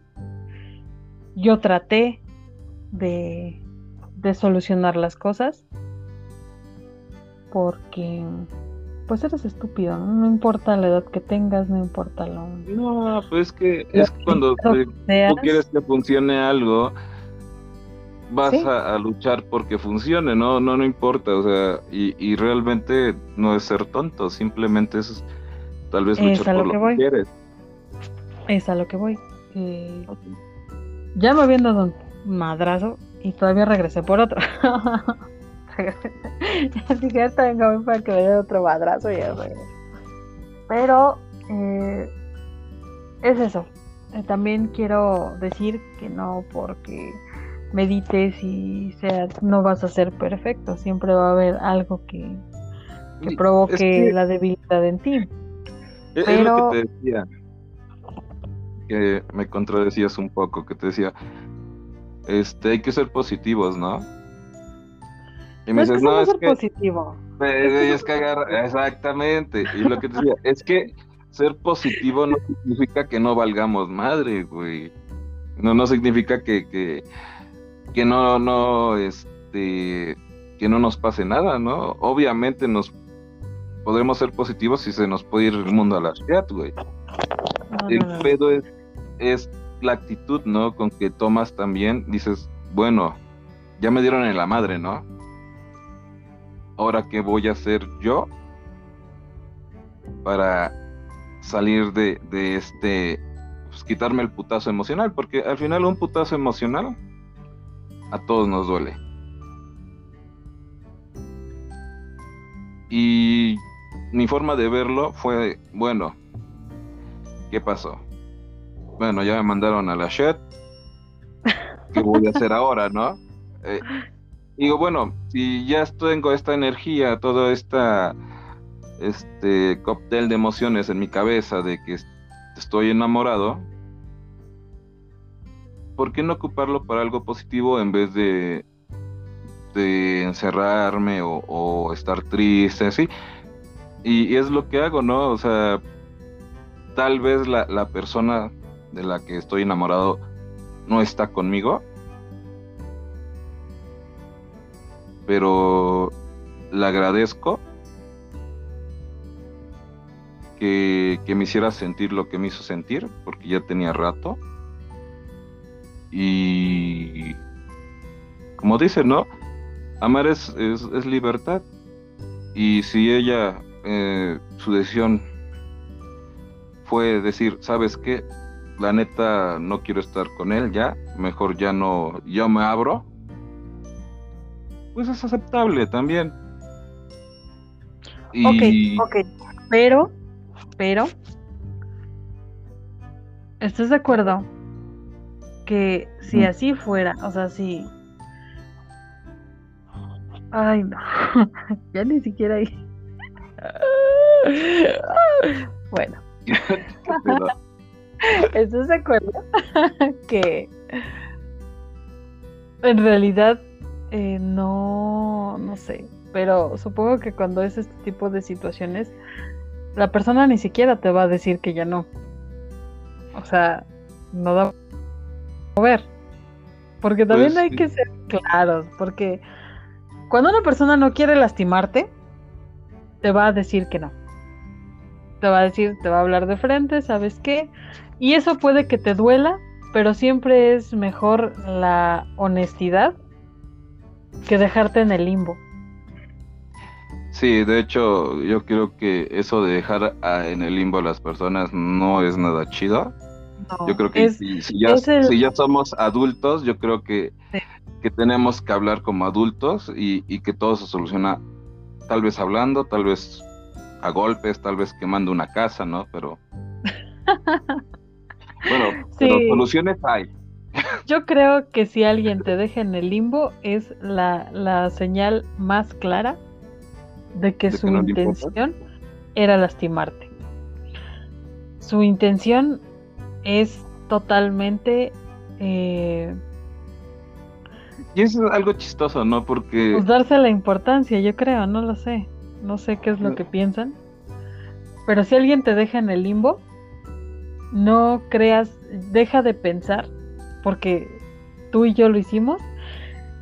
Yo traté de, de solucionar las cosas porque pues eres estúpido, ¿no? importa la edad que tengas, no importa lo... No, pues es que es cuando tú quieres que funcione algo, vas a, luchar porque funcione, no, no, no importa, o sea, y, realmente no es ser tonto, simplemente es tal vez luchar por lo, que, quieres. Es a lo que voy. Ya me habían dado un madrazo y todavía regresé por otro. Así que hasta venga para que me dé otro madrazo y ya Pero eh, es eso. Eh, también quiero decir que no porque medites y sea, no vas a ser perfecto, siempre va a haber algo que, que provoque la debilidad en ti. Es, Pero... lo que te decía, que me contradecías un poco, que te decía, este, hay que ser positivos, ¿no? Y me dices, no, es que... positivo. Es que exactamente, y lo que te decía, es que ser positivo no significa que no valgamos madre, güey. No, no significa que, que, que no, no, este, que no nos pase nada, ¿no? Obviamente nos podremos ser positivos si se nos puede ir el mundo a la ciudad, güey. el pedo es, es la actitud, ¿no? Con que tomas también, dices, bueno, ya me dieron en la madre, ¿no? Ahora, ¿qué voy a hacer yo para salir de, de este, pues quitarme el putazo emocional? Porque al final un putazo emocional a todos nos duele. Y mi forma de verlo fue, bueno, ¿qué pasó? Bueno, ya me mandaron a la shed. ¿Qué voy a hacer ahora, no? Eh, digo, bueno, si ya tengo esta energía, toda esta este cóctel de emociones en mi cabeza de que estoy enamorado, ¿por qué no ocuparlo para algo positivo en vez de, de encerrarme o, estar triste, así? Y, es lo que hago, ¿no? O sea, tal vez la, la persona de la que estoy enamorado no está conmigo, pero le agradezco que, que, me hiciera sentir lo que me hizo sentir, porque ya tenía rato. Y como dice, ¿no? Amar es, es, libertad. Y si ella, eh, su decisión fue decir, ¿sabes qué? La neta no quiero estar con él ya, mejor ya no, yo me abro pues es aceptable también. Y... Ok, ok, pero, pero, ¿estás de acuerdo? Que si así fuera, o sea, si... Ay, no, ya ni siquiera ahí. bueno. ¿Estás de acuerdo? que en realidad eh, no, no sé, pero supongo que cuando es este tipo de situaciones, la persona ni siquiera te va a decir que ya no. O sea, no da a ver. Porque también pues hay que ser claros, porque cuando una persona no quiere lastimarte, te va a decir que no. Te va a decir, te va a hablar de frente, ¿sabes qué? Y eso puede que te duela, pero siempre es mejor la honestidad que dejarte en el limbo. Sí, de hecho, yo creo que eso de dejar en el limbo a las personas no es nada chido. Yo creo que si, ya, somos adultos, yo creo que, que tenemos que hablar como adultos y, que todo se soluciona tal vez hablando, tal vez a golpes, tal vez quemando una casa, ¿no? Pero... bueno, pero soluciones hay. Yo creo que si alguien te deja en el limbo es la, señal más clara de que su intención era lastimarte. Su intención es totalmente... Eh, y es algo chistoso, ¿no? Porque... Pues darse la importancia, yo creo, no lo sé. No sé qué es lo que piensan. Pero si alguien te deja en el limbo, no creas, deja de pensar porque tú y yo lo hicimos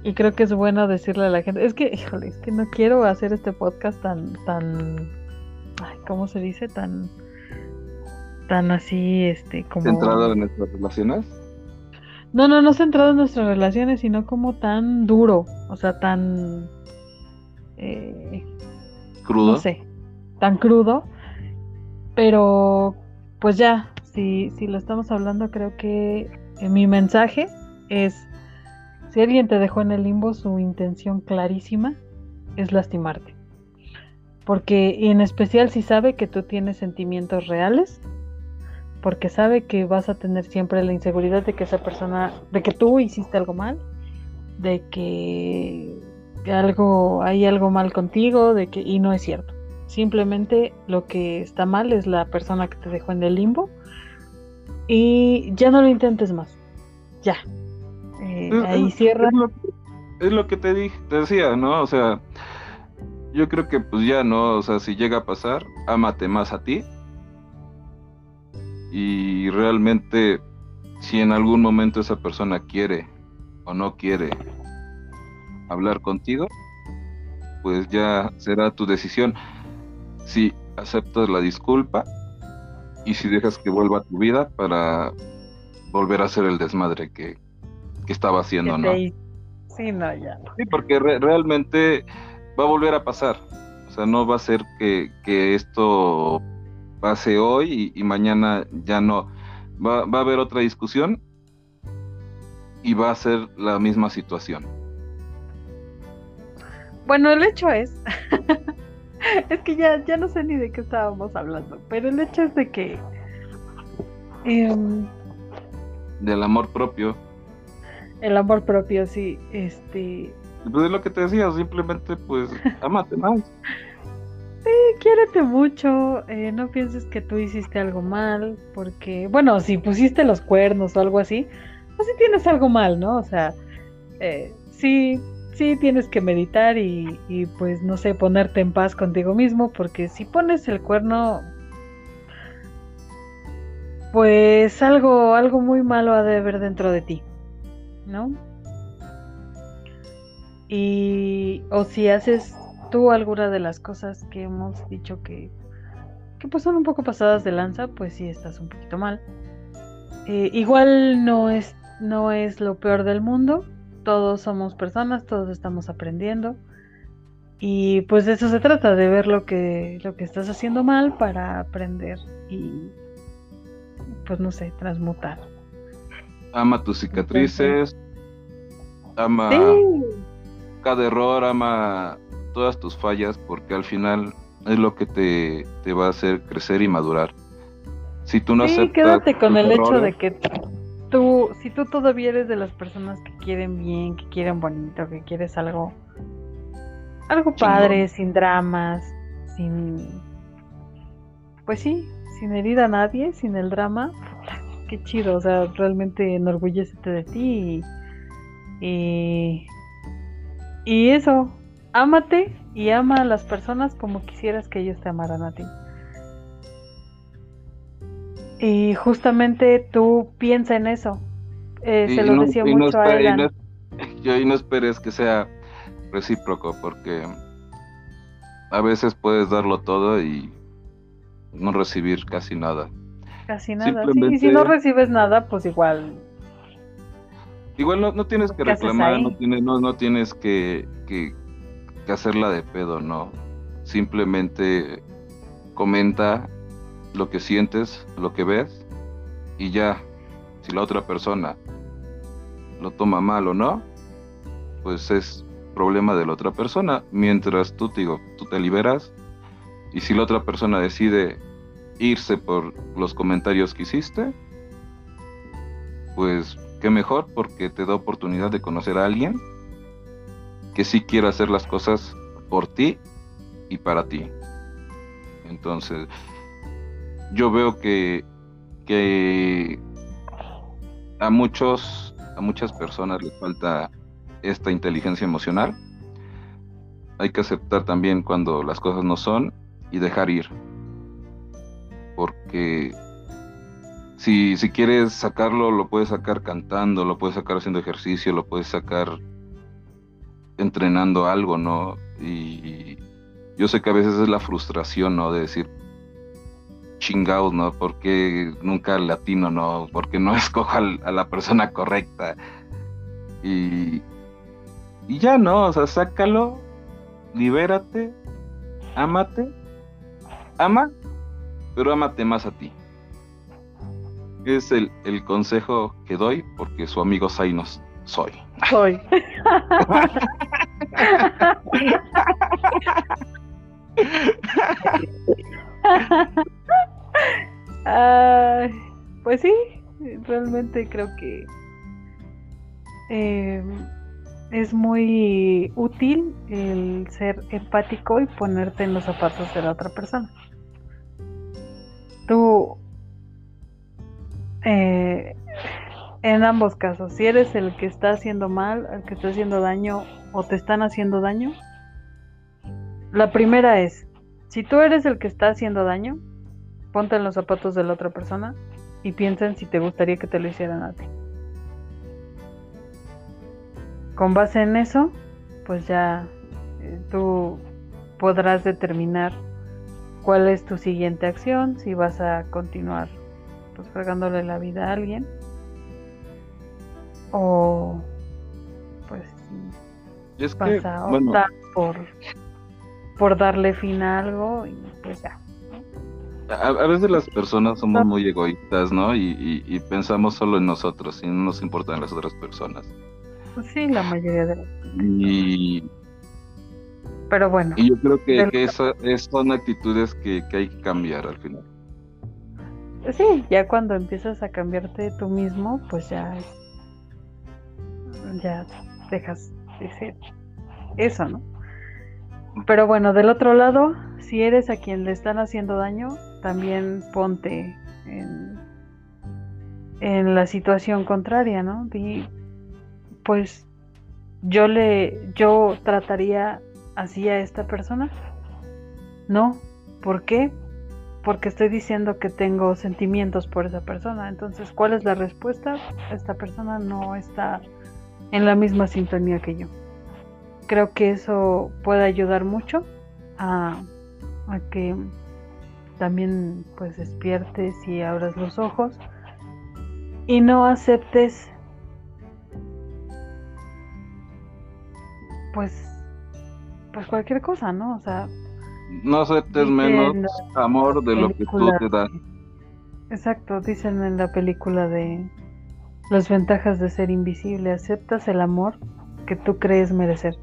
y creo que es bueno decirle a la gente, es que, híjole, es que no quiero hacer este podcast tan, tan, ay, ¿cómo se dice? Tan, tan así, este, como... ¿Centrado en nuestras relaciones? No, no, no centrado en nuestras relaciones, sino como tan duro, o sea, tan... Eh, crudo. No sé, tan crudo, pero pues ya, si, si lo estamos hablando, creo que mi mensaje es, si alguien te dejó en el limbo, su intención clarísima es lastimarte. Porque en especial si sabe que tú tienes sentimientos reales, porque sabe que vas a tener siempre la inseguridad de que esa persona, de que tú hiciste algo mal, de que algo hay algo mal contigo, de que y no es cierto. Simplemente lo que está mal es la persona que te dejó en el limbo y ya no lo intentes más. Ya. Eh, ahí cierra. Es lo, que te dije, te decía, ¿no? O sea, yo creo que pues ya no, o sea, si llega a pasar, ámate más a ti. Y realmente, si en algún momento esa persona quiere o no quiere hablar contigo, pues ya será tu decisión. Si aceptas la disculpa y si dejas que vuelva a tu vida para volver a hacer el desmadre que, estaba haciendo, ¿no? Sí, no, ya Sí, porque realmente va a volver a pasar. O sea, no va a ser que, esto pase hoy y, mañana ya no. Va, va a haber otra discusión y va a ser la misma situación. Bueno, el hecho es, es que ya, ya no sé ni de qué estábamos hablando, pero el hecho es de que em, del amor propio. El amor propio, sí, este... Pues es lo que te decía, simplemente pues amate más. Sí, quiérete mucho, eh, no pienses que tú hiciste algo mal, porque, bueno, si pusiste los cuernos o algo así, pues sí tienes algo mal, ¿no? O sea, eh, sí, sí tienes que meditar y, y, pues, no sé, ponerte en paz contigo mismo, porque si pones el cuerno, pues algo, algo muy malo ha de haber dentro de ti, ¿no? Y, o si haces tú alguna de las cosas que hemos dicho que, que pues son un poco pasadas de lanza, pues sí estás un poquito mal. Eh, igual no es, no es lo peor del mundo, todos somos personas, todos estamos aprendiendo. Y pues de eso se trata, de ver lo que, lo que estás haciendo mal para aprender y pues no sé, transmutar. Ama tus cicatrices, ama cada error, ama todas tus fallas, porque al final es lo que te, te va a hacer crecer y madurar. Si tú no sí, quédate con el hecho de que tú, si tú todavía eres de las personas que quieren bien, que quieren bonito, que quieres algo, algo padre, sin dramas, sin, pues sí, sin herir a nadie, sin el drama, qué chido, o sea, realmente enorgullecete de ti y, y, eso, ámate y ama a las personas como quisieras que ellos te amaran a ti. Y justamente tú piensa en eso. Eh, se lo decía mucho a Elan. yo y no esperes que sea recíproco, porque a veces puedes darlo todo y no recibir casi nada. Casi nada, Y si no recibes nada, pues igual. Igual no, tienes que reclamar, no tienes, no, no tienes que, que, hacerla de pedo, no. Simplemente comenta lo que sientes, lo que ves, y ya, si la otra persona lo toma mal o no, pues es problema de la otra persona. Mientras tú, digo, tú te liberas y si la otra persona decide irse por los comentarios que hiciste, pues qué mejor porque te da oportunidad de conocer a alguien que sí quiera hacer las cosas por ti y para ti. Entonces, yo veo que, que a muchos, a muchas personas les falta esta inteligencia emocional. Hay que aceptar también cuando las cosas no son y dejar ir. Porque si, si quieres sacarlo, lo puedes sacar cantando, lo puedes sacar haciendo ejercicio, lo puedes sacar entrenando algo, ¿no? Y yo sé que a veces es la frustración, ¿no? De decir, chingados, ¿no? porque nunca el latino, no? porque no escoja a la persona correcta? Y, y ya, ¿no? O sea, sácalo, libérate, ámate ama, pero ámate más a ti. Es el, consejo que doy porque su amigo Zainos soy. Soy. pues sí, realmente creo que eh, es muy útil el ser empático y ponerte en los zapatos de la otra persona. Tú, eh, en ambos casos, si eres el que está haciendo mal, el que está haciendo daño o te están haciendo daño, la primera es, si tú eres el que está haciendo daño, ponte en los zapatos de la otra persona y piensa en si te gustaría que te lo hicieran a ti. Con base en eso, pues ya eh, tú podrás determinar cuál es tu siguiente acción, si vas a continuar pues fregándole la vida a alguien o es vas a por, por darle fin a algo y pues ya. A, veces las personas somos muy egoístas, ¿no? Y, y pensamos solo en nosotros y no nos importan las otras personas. Pues sí, la mayoría de las Y... Pero bueno. Y yo creo que, que eso, son actitudes que, hay que cambiar al final. Sí, ya cuando empiezas a cambiarte tú mismo, pues ya ya dejas de ser eso, ¿no? pero bueno, del otro lado, si eres a quien le están haciendo daño, también ponte en, en la situación contraria, ¿no? Y pues yo le, yo trataría así a esta persona. No, ¿por qué? Porque estoy diciendo que tengo sentimientos por esa persona. Entonces, ¿cuál es la respuesta? Esta persona no está en la misma sintonía que yo. Creo que eso puede ayudar mucho a, a que también pues despiertes y abras los ojos y no aceptes pues pues cualquier cosa, ¿no? O sea, no aceptes menos amor de lo que tú te das. Exacto, dicen en la película de las ventajas de ser invisible, aceptas el amor que tú crees merecer.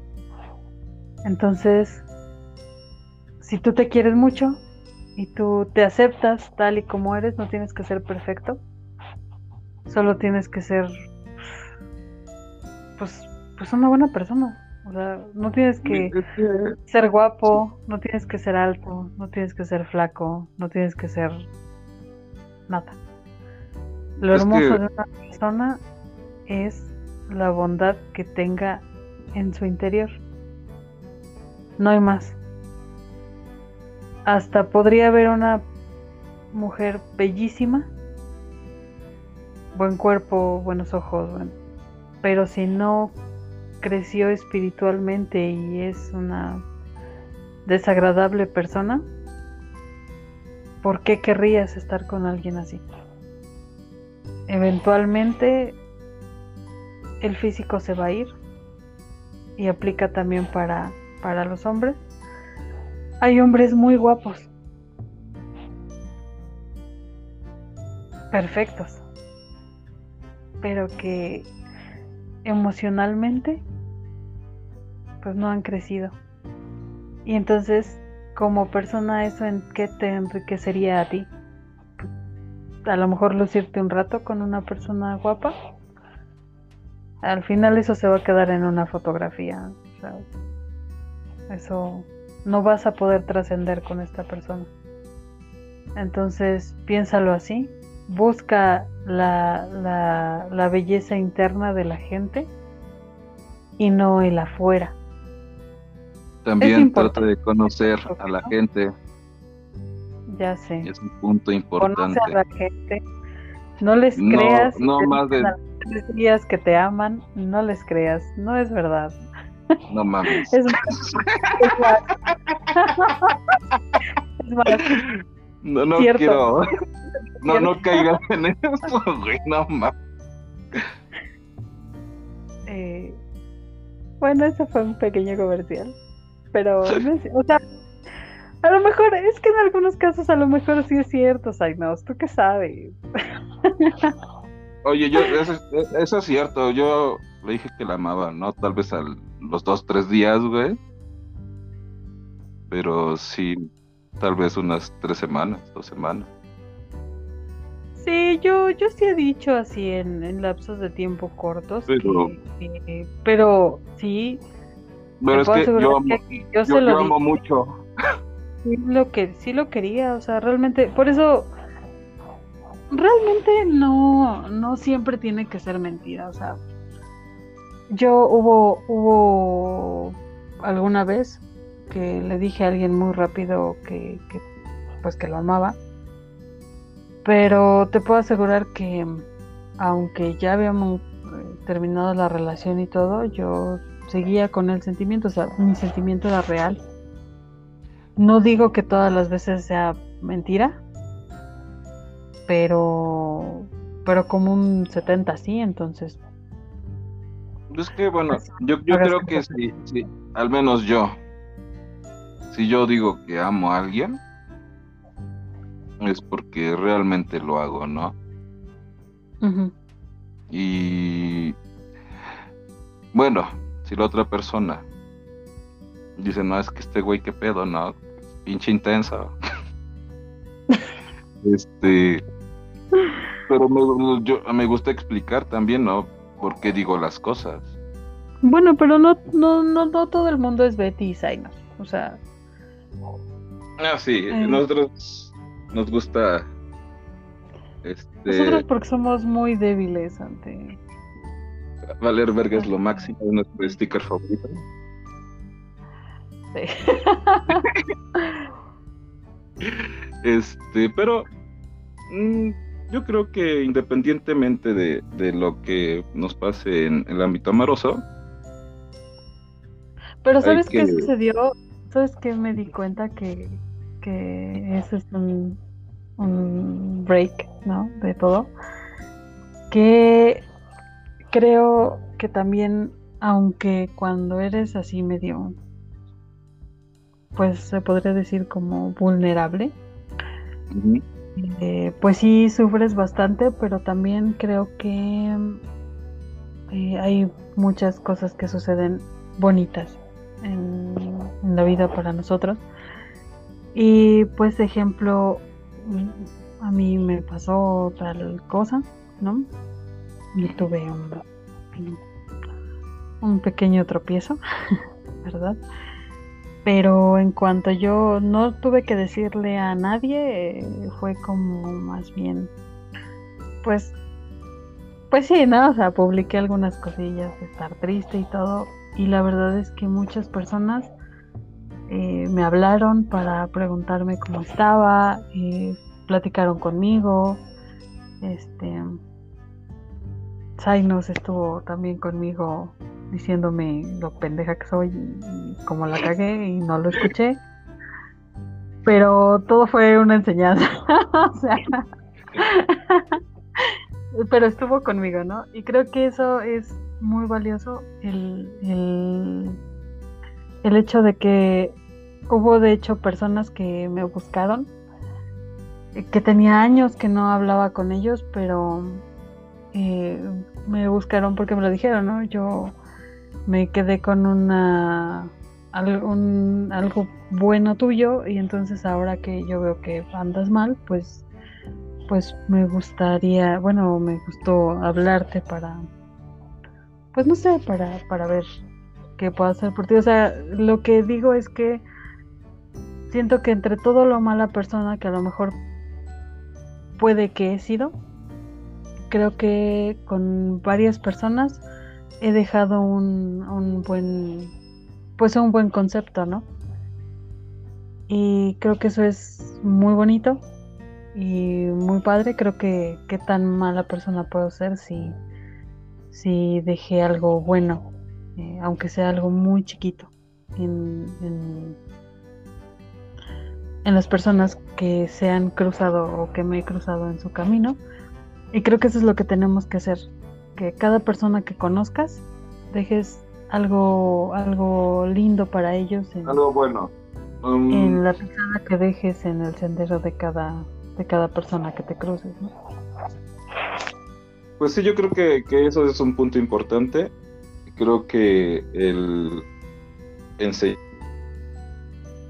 Entonces, si tú te quieres mucho y tú te aceptas tal y como eres, no tienes que ser perfecto. Solo tienes que ser pues pues una buena persona. O sea, no tienes que ser guapo, no tienes que ser alto, no tienes que ser flaco, no tienes que ser nada. Lo hermoso de una persona es la bondad que tenga en su interior. No hay más. Hasta podría haber una mujer bellísima, buen cuerpo, buenos ojos, pero si no creció espiritualmente y es una desagradable persona, ¿por qué querrías estar con alguien así? Eventualmente el físico se va a ir y aplica también para, para los hombres. Hay hombres muy guapos, perfectos, pero que emocionalmente pues no han crecido. Y entonces, como persona, ¿eso en qué te enriquecería a ti? A lo mejor lucirte un rato con una persona guapa. Al final eso se va a quedar en una fotografía. eso no vas a poder trascender con esta persona. Entonces, piénsalo así. Busca la, la, la belleza interna de la gente y no el afuera. También trata de conocer a la gente. Ya sé. Es un punto importante. Conoce a la gente. No les creas. No, más de tres días que te aman, no les creas. No es verdad. No mames. es más. Es más. No, no quiero. No, no caigas en eso, güey. No mames. Eh, bueno, eso fue un pequeño comercial. Pero, o sea, a lo mejor, es que en algunos casos a lo mejor sí es cierto, Zainos, ¿tú qué sabes? Oye, yo, eso, es cierto, yo le dije que la amaba, ¿no? Tal vez a los dos, tres días, güey. Pero sí, tal vez unas tres semanas, dos semanas. Sí, yo, yo sí he dicho así en, lapsos de tiempo cortos. Pero, pero sí, pero es que yo amo, yo, amo mucho. Sí lo, que, sí lo quería, o sea, realmente, por eso, realmente no, no siempre tiene que ser mentira, o sea, yo hubo, hubo alguna vez que le dije a alguien muy rápido que, que pues que lo amaba, pero te puedo asegurar que aunque ya habíamos eh, terminado la relación y todo, yo seguía con el sentimiento, o sea, mi sentimiento era real. No digo que todas las veces sea mentira, pero pero como un 70 sí, entonces. Es que bueno, yo, yo creo que sí, sí, al menos yo, si yo digo que amo a alguien, es porque realmente lo hago, ¿no? Y bueno, si la otra persona dice, no, es que este güey, qué pedo, no, pinche intensa. este, pero me, yo, me gusta explicar también, ¿no? Por qué digo las cosas. Bueno, pero no, no, no, no todo el mundo es Betty y Zainos. O sea. Ah, sí, Eh. nosotros nos gusta. Este, Nosotros porque somos muy débiles ante. Valer verga es lo máximo, es nuestro sticker favorito. Sí. Este, pero mm, yo creo que independientemente de, de lo que nos pase en el ámbito amoroso, Pero ¿sabes qué que- sucedió? ¿Sabes qué me di cuenta que, que ese es un, un break, ¿no? De todo. Que creo que también, aunque cuando eres así medio, pues se podría decir como vulnerable, eh, pues sí sufres bastante, pero también creo que eh, hay muchas cosas que suceden bonitas en, en la vida para nosotros. Y pues ejemplo, a mí me pasó tal cosa, ¿no? Y tuve un, un pequeño tropiezo, ¿verdad? Pero en cuanto yo no tuve que decirle a nadie, eh, fue como más bien, pues, pues sí, ¿no? O sea, publiqué algunas cosillas de estar triste y todo. Y la verdad es que muchas personas eh, me hablaron para preguntarme cómo estaba, eh, platicaron conmigo, este, Zainos estuvo también conmigo diciéndome lo pendeja que soy y, y cómo la cagué y no lo escuché. Pero todo fue una enseñanza. sea, pero estuvo conmigo, ¿no? Y creo que eso es muy valioso, el, el, el hecho de que hubo de hecho personas que me buscaron, que tenía años que no hablaba con ellos, pero eh, me buscaron porque me lo dijeron, ¿no? Yo me quedé con una al- un- algo bueno tuyo y entonces ahora que yo veo que andas mal, pues pues me gustaría, bueno, me gustó hablarte para pues no sé, para para ver qué puedo hacer por ti. O sea, lo que digo es que siento que entre todo lo mala persona que a lo mejor puede que he sido, creo que con varias personas he dejado un, un buen pues un buen concepto, ¿no? Y creo que eso es muy bonito y muy padre. Creo que qué tan mala persona puedo ser si, si dejé algo bueno, eh, aunque sea algo muy chiquito, en, en, en las personas que se han cruzado o que me he cruzado en su camino. Y creo que eso es lo que tenemos que hacer, que cada persona que conozcas dejes algo, algo lindo para ellos en, algo bueno. Um, en la pisada que dejes en el sendero de cada, de cada persona que te cruces, ¿no? Pues sí, yo creo que, que eso es un punto importante. Creo que el enseñar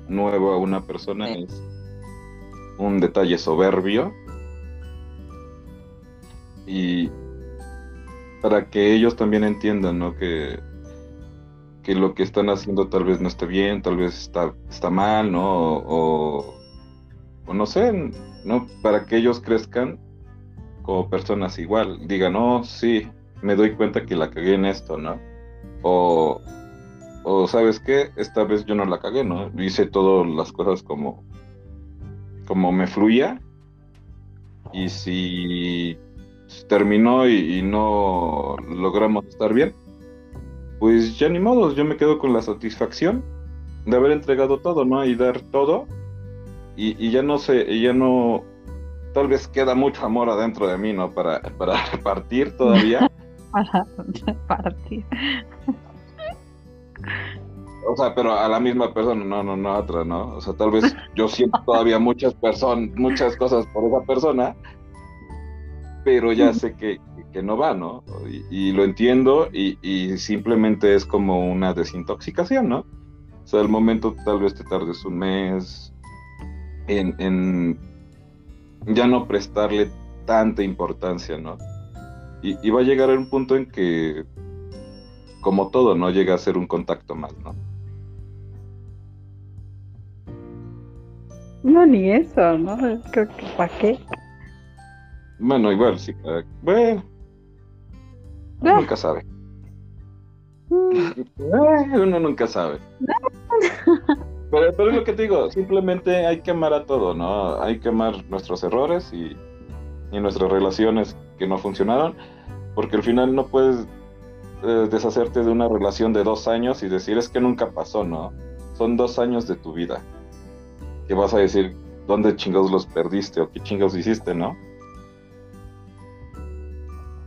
nuevo a una persona es un detalle soberbio. Y para que ellos también entiendan, ¿no? Que, que lo que están haciendo tal vez no esté bien, tal vez está, está mal, ¿no? O, no sé, ¿no? Para que ellos crezcan como personas igual, digan, no, sí, me doy cuenta que la cagué en esto, ¿no? O, o sabes qué, esta vez yo no la cagué, ¿no? Hice todas las cosas como, como me fluía. Y si terminó y, y no logramos estar bien, pues ya ni modo, yo me quedo con la satisfacción de haber entregado todo, ¿no? Y dar todo. Y, y ya no sé, ya no, tal vez queda mucho amor adentro de mí, ¿no? Para, para repartir todavía. Para partir. O sea, pero a la misma persona, no, no, no a otra, ¿no? O sea, tal vez yo siento todavía muchas personas, muchas cosas por esa persona, pero ya sé que, que no va, ¿no? Y, y lo entiendo y, y, simplemente es como una desintoxicación, ¿no? O sea, el momento tal vez te tardes un mes en, en ya no prestarle tanta importancia, ¿no? Y, y, va a llegar a un punto en que, como todo, no llega a ser un contacto más, ¿no? No, ni eso, ¿no? Creo que ¿para qué? Bueno, igual, sí. Bueno. Ah. Nunca sabe. Uno nunca sabe. Pero, pero es lo que te digo, simplemente hay que amar a todo, ¿no? Hay que amar nuestros errores y, y nuestras relaciones que no funcionaron, porque al final no puedes eh, deshacerte de una relación de dos años y decir es que nunca pasó, ¿no? Son dos años de tu vida. Que vas a decir, ¿dónde chingados los perdiste o qué chingados hiciste, no?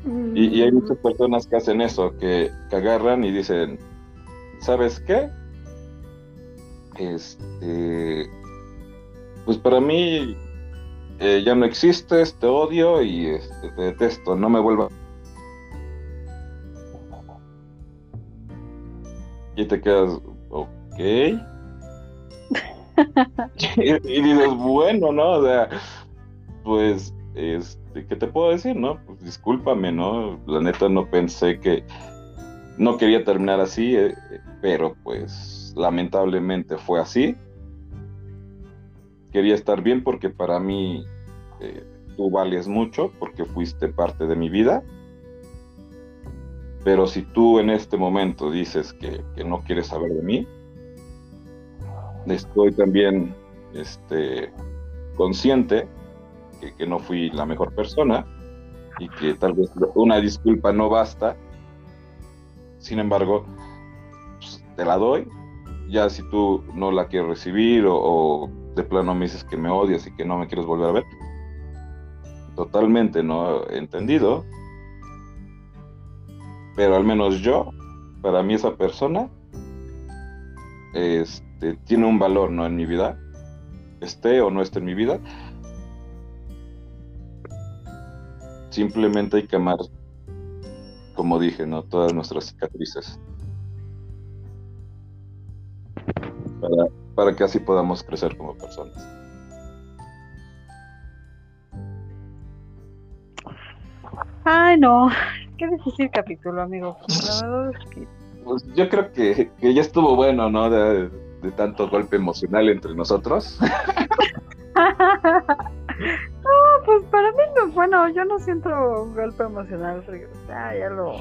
Y, hay muchas personas que hacen eso, que, que agarran y dicen, ¿sabes qué? Este, pues para mí eh, ya no existes, te odio y este, te detesto, no me vuelva. Y te quedas, ok. y, dices, bueno, ¿no? O sea, pues, este, ¿qué te puedo decir, no? Pues discúlpame, ¿no? La neta no pensé que no quería terminar así, eh, pero pues lamentablemente fue así. Quería estar bien porque para mí eh, tú vales mucho, porque fuiste parte de mi vida. Pero si tú en este momento dices que, no quieres saber de mí, estoy también este, consciente que, no fui la mejor persona y que tal vez una disculpa no basta sin embargo, pues, te la doy. Ya si tú no la quieres recibir o, de plano me dices que me odias y que no me quieres volver a ver, totalmente no entendido. Pero al menos yo, para mí esa persona, este, tiene un valor ¿no? en mi vida, esté o no esté en mi vida. Simplemente hay que amar como dije, ¿no? Todas nuestras cicatrices. Para, que así podamos crecer como personas. Ay, no. Qué difícil capítulo, amigo. Pues yo creo que, ya estuvo bueno, ¿no? De, de tanto golpe emocional entre nosotros. No, pues para mí no, bueno, yo no siento un golpe emocional, ya, lo,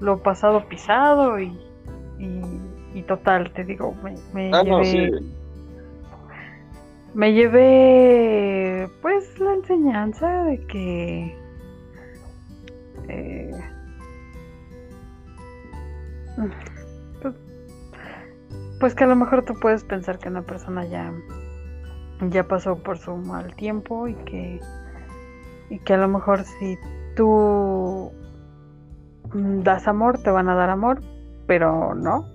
lo pasado pisado y, y, total, te digo, me, ah, llevé, me llevé pues la enseñanza de que eh, pues, pues que a lo mejor tú puedes pensar que una persona ya ya pasó por su mal tiempo y que, y que a lo mejor si tú das amor, te van a dar amor, pero no.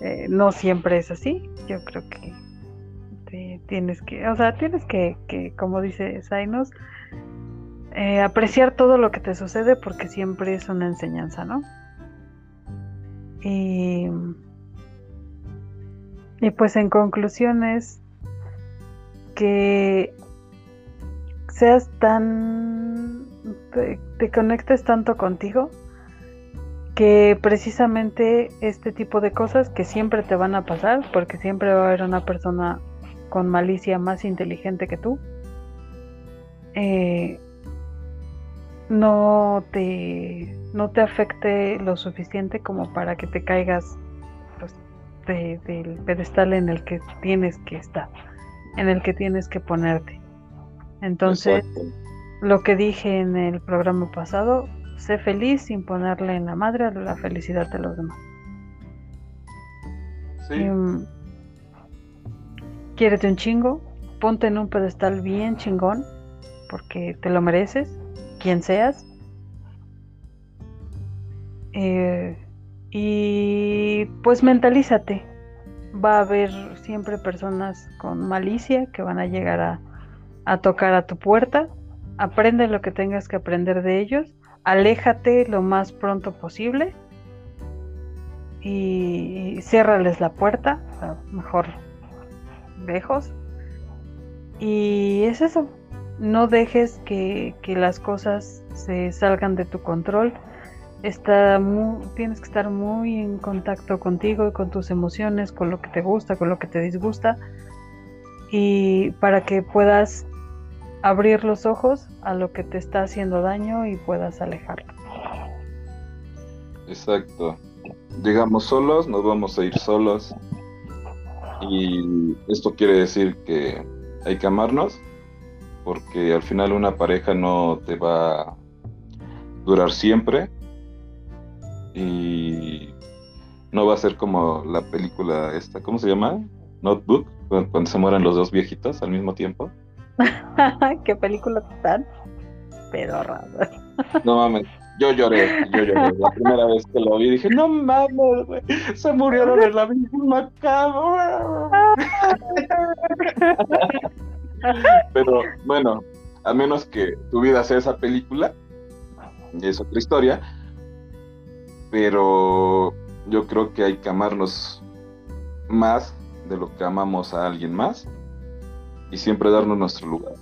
Eh, no siempre es así. Yo creo que tienes que, o sea, tienes que, que como dice Zainos, eh, apreciar todo lo que te sucede porque siempre es una enseñanza, ¿no? Y, y pues en conclusiones, que seas tan, te, conectes tanto contigo que precisamente este tipo de cosas que siempre te van a pasar, porque siempre va a haber una persona con malicia más inteligente que tú, eh, no te no te afecte lo suficiente como para que te caigas pues, del pedestal en el que tienes que estar en el que tienes que ponerte. Entonces, lo que dije en el programa pasado, sé feliz sin ponerle en la madre la felicidad de los demás. Sí. Mm, quiérete un chingo, ponte en un pedestal bien chingón, porque te lo mereces, quien seas. Eh, y pues mentalízate, va a haber siempre personas con malicia que van a llegar a, tocar a tu puerta. Aprende lo que tengas que aprender de ellos. Aléjate lo más pronto posible. Y, ciérrales la puerta, mejor lejos. Y es eso. No dejes que, que las cosas se salgan de tu control está tienes que estar muy en contacto contigo y con tus emociones, con lo que te gusta, con lo que te disgusta, y para que puedas abrir los ojos a lo que te está haciendo daño y puedas alejarlo. Exacto. Digamos solos, nos vamos a ir solos. Y esto quiere decir que hay que amarnos, porque al final una pareja no te va a durar siempre. Y no va a ser como la película esta, ¿cómo se llama? Notebook, cuando se mueren los dos viejitos al mismo tiempo. Qué película tan pedorra. no mames, yo lloré, yo lloré. La primera vez que lo vi dije, no mames, güey, se murieron en la misma cama. Pero bueno, a menos que tu vida sea esa película, es otra historia. Pero yo creo que hay que amarnos más de lo que amamos a alguien más y siempre darnos nuestro lugar,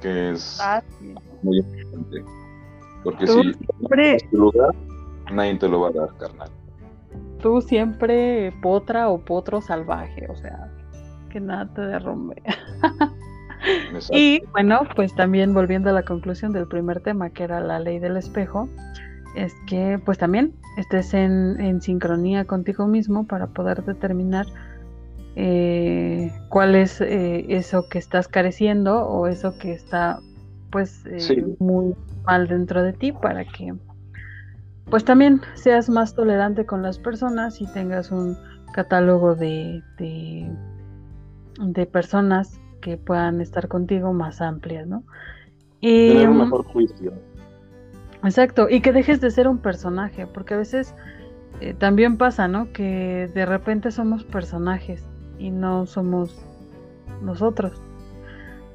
que es ah, muy importante. Porque si siempre... tu lugar, nadie te lo va a dar, carnal. Tú siempre potra o potro salvaje, o sea, que nada te derrumbe. y bueno, pues también volviendo a la conclusión del primer tema, que era la ley del espejo, es que pues también estés en, en sincronía contigo mismo para poder determinar eh, cuál es eh, eso que estás careciendo o eso que está pues eh, muy mal dentro de ti para que pues también seas más tolerante con las personas y tengas un catálogo de, de, de personas que puedan estar contigo más amplias, ¿no? Y, Tener un mejor juicio. Exacto, y que dejes de ser un personaje, porque a veces también pasa, ¿no? Que de repente somos personajes y no somos nosotros.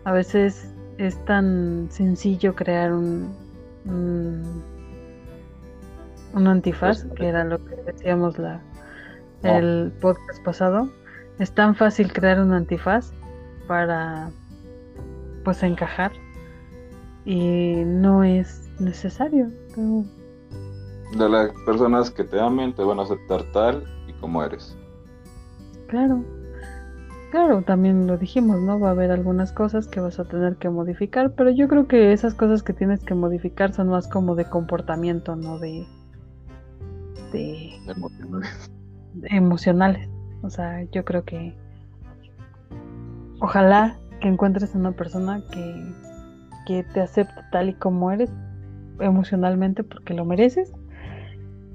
A veces es tan sencillo crear un, un, antifaz, que era lo que decíamos la, el podcast pasado. Es tan fácil crear un antifaz para pues encajar y no es necesario. De las personas que te amen te van a aceptar tal y como eres. Claro. Claro, también lo dijimos, ¿no? Va a haber algunas cosas que vas a tener que modificar, pero yo creo que esas cosas que tienes que modificar son más como de comportamiento, no de... de emocionales. emocionales. O sea, yo creo que... Ojalá que encuentres a una persona que, que te acepte tal y como eres emocionalmente porque lo mereces.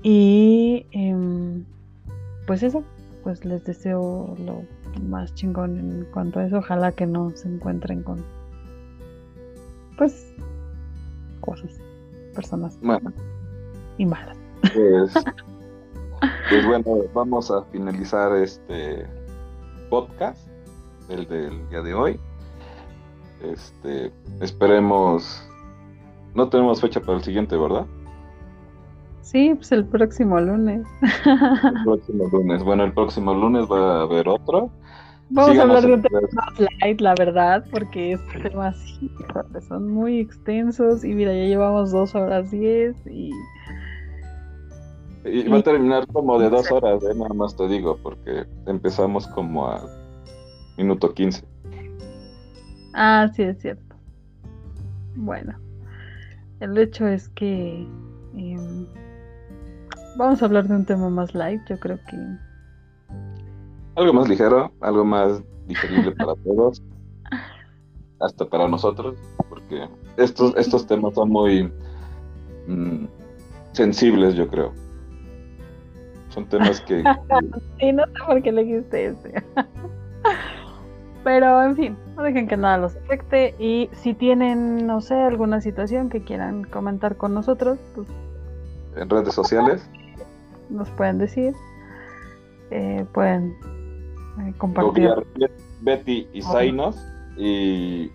Y em, pues eso, pues les deseo lo más chingón en cuanto a eso. Ojalá que no se encuentren con, pues, cosas, personas y malas. Pues, pues, bueno, vamos a finalizar este podcast, el del día de hoy. Este, esperemos. No tenemos fecha para el siguiente, ¿verdad? Sí, pues el próximo lunes. El próximo lunes. Bueno, el próximo lunes va a haber otro. Vamos a hablar de un tema más light, la verdad, porque estos temas son muy extensos y mira, ya llevamos dos horas diez y... Y va a terminar como de dos horas, ¿eh? nada más te digo, porque empezamos como a minuto quince. Ah, sí, es cierto. Bueno, el hecho es que... Em, Vamos a hablar de un tema más light, yo creo que. Algo más ligero, algo más digerible para todos, hasta para nosotros, porque estos, estos temas son muy mm, sensibles, yo creo. Son temas que. sí, no sé por qué le dijiste ese. Pero, en fin, no dejen que nada los afecte. Y si tienen, no sé, alguna situación que quieran comentar con nosotros, pues. En redes sociales nos pueden decir. Eh, pueden eh, compartir. Betty y Zainos y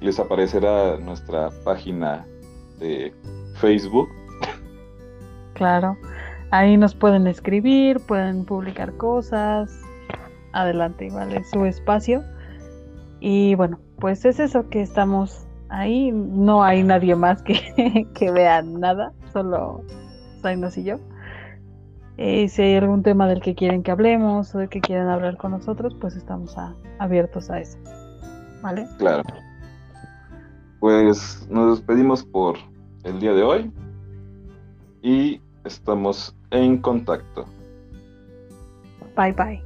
les aparecerá nuestra página de Facebook. Claro, ahí nos pueden escribir, pueden publicar cosas. Adelante, vale, su espacio. Y bueno, pues es eso que estamos ahí. No hay nadie más que, que vea nada, solo Zainos y yo. Eh, si hay algún tema del que quieren que hablemos o de que quieren hablar con nosotros, pues estamos abiertos a eso. ¿Vale? Claro. Pues nos despedimos por el día de hoy y estamos en contacto. Bye bye.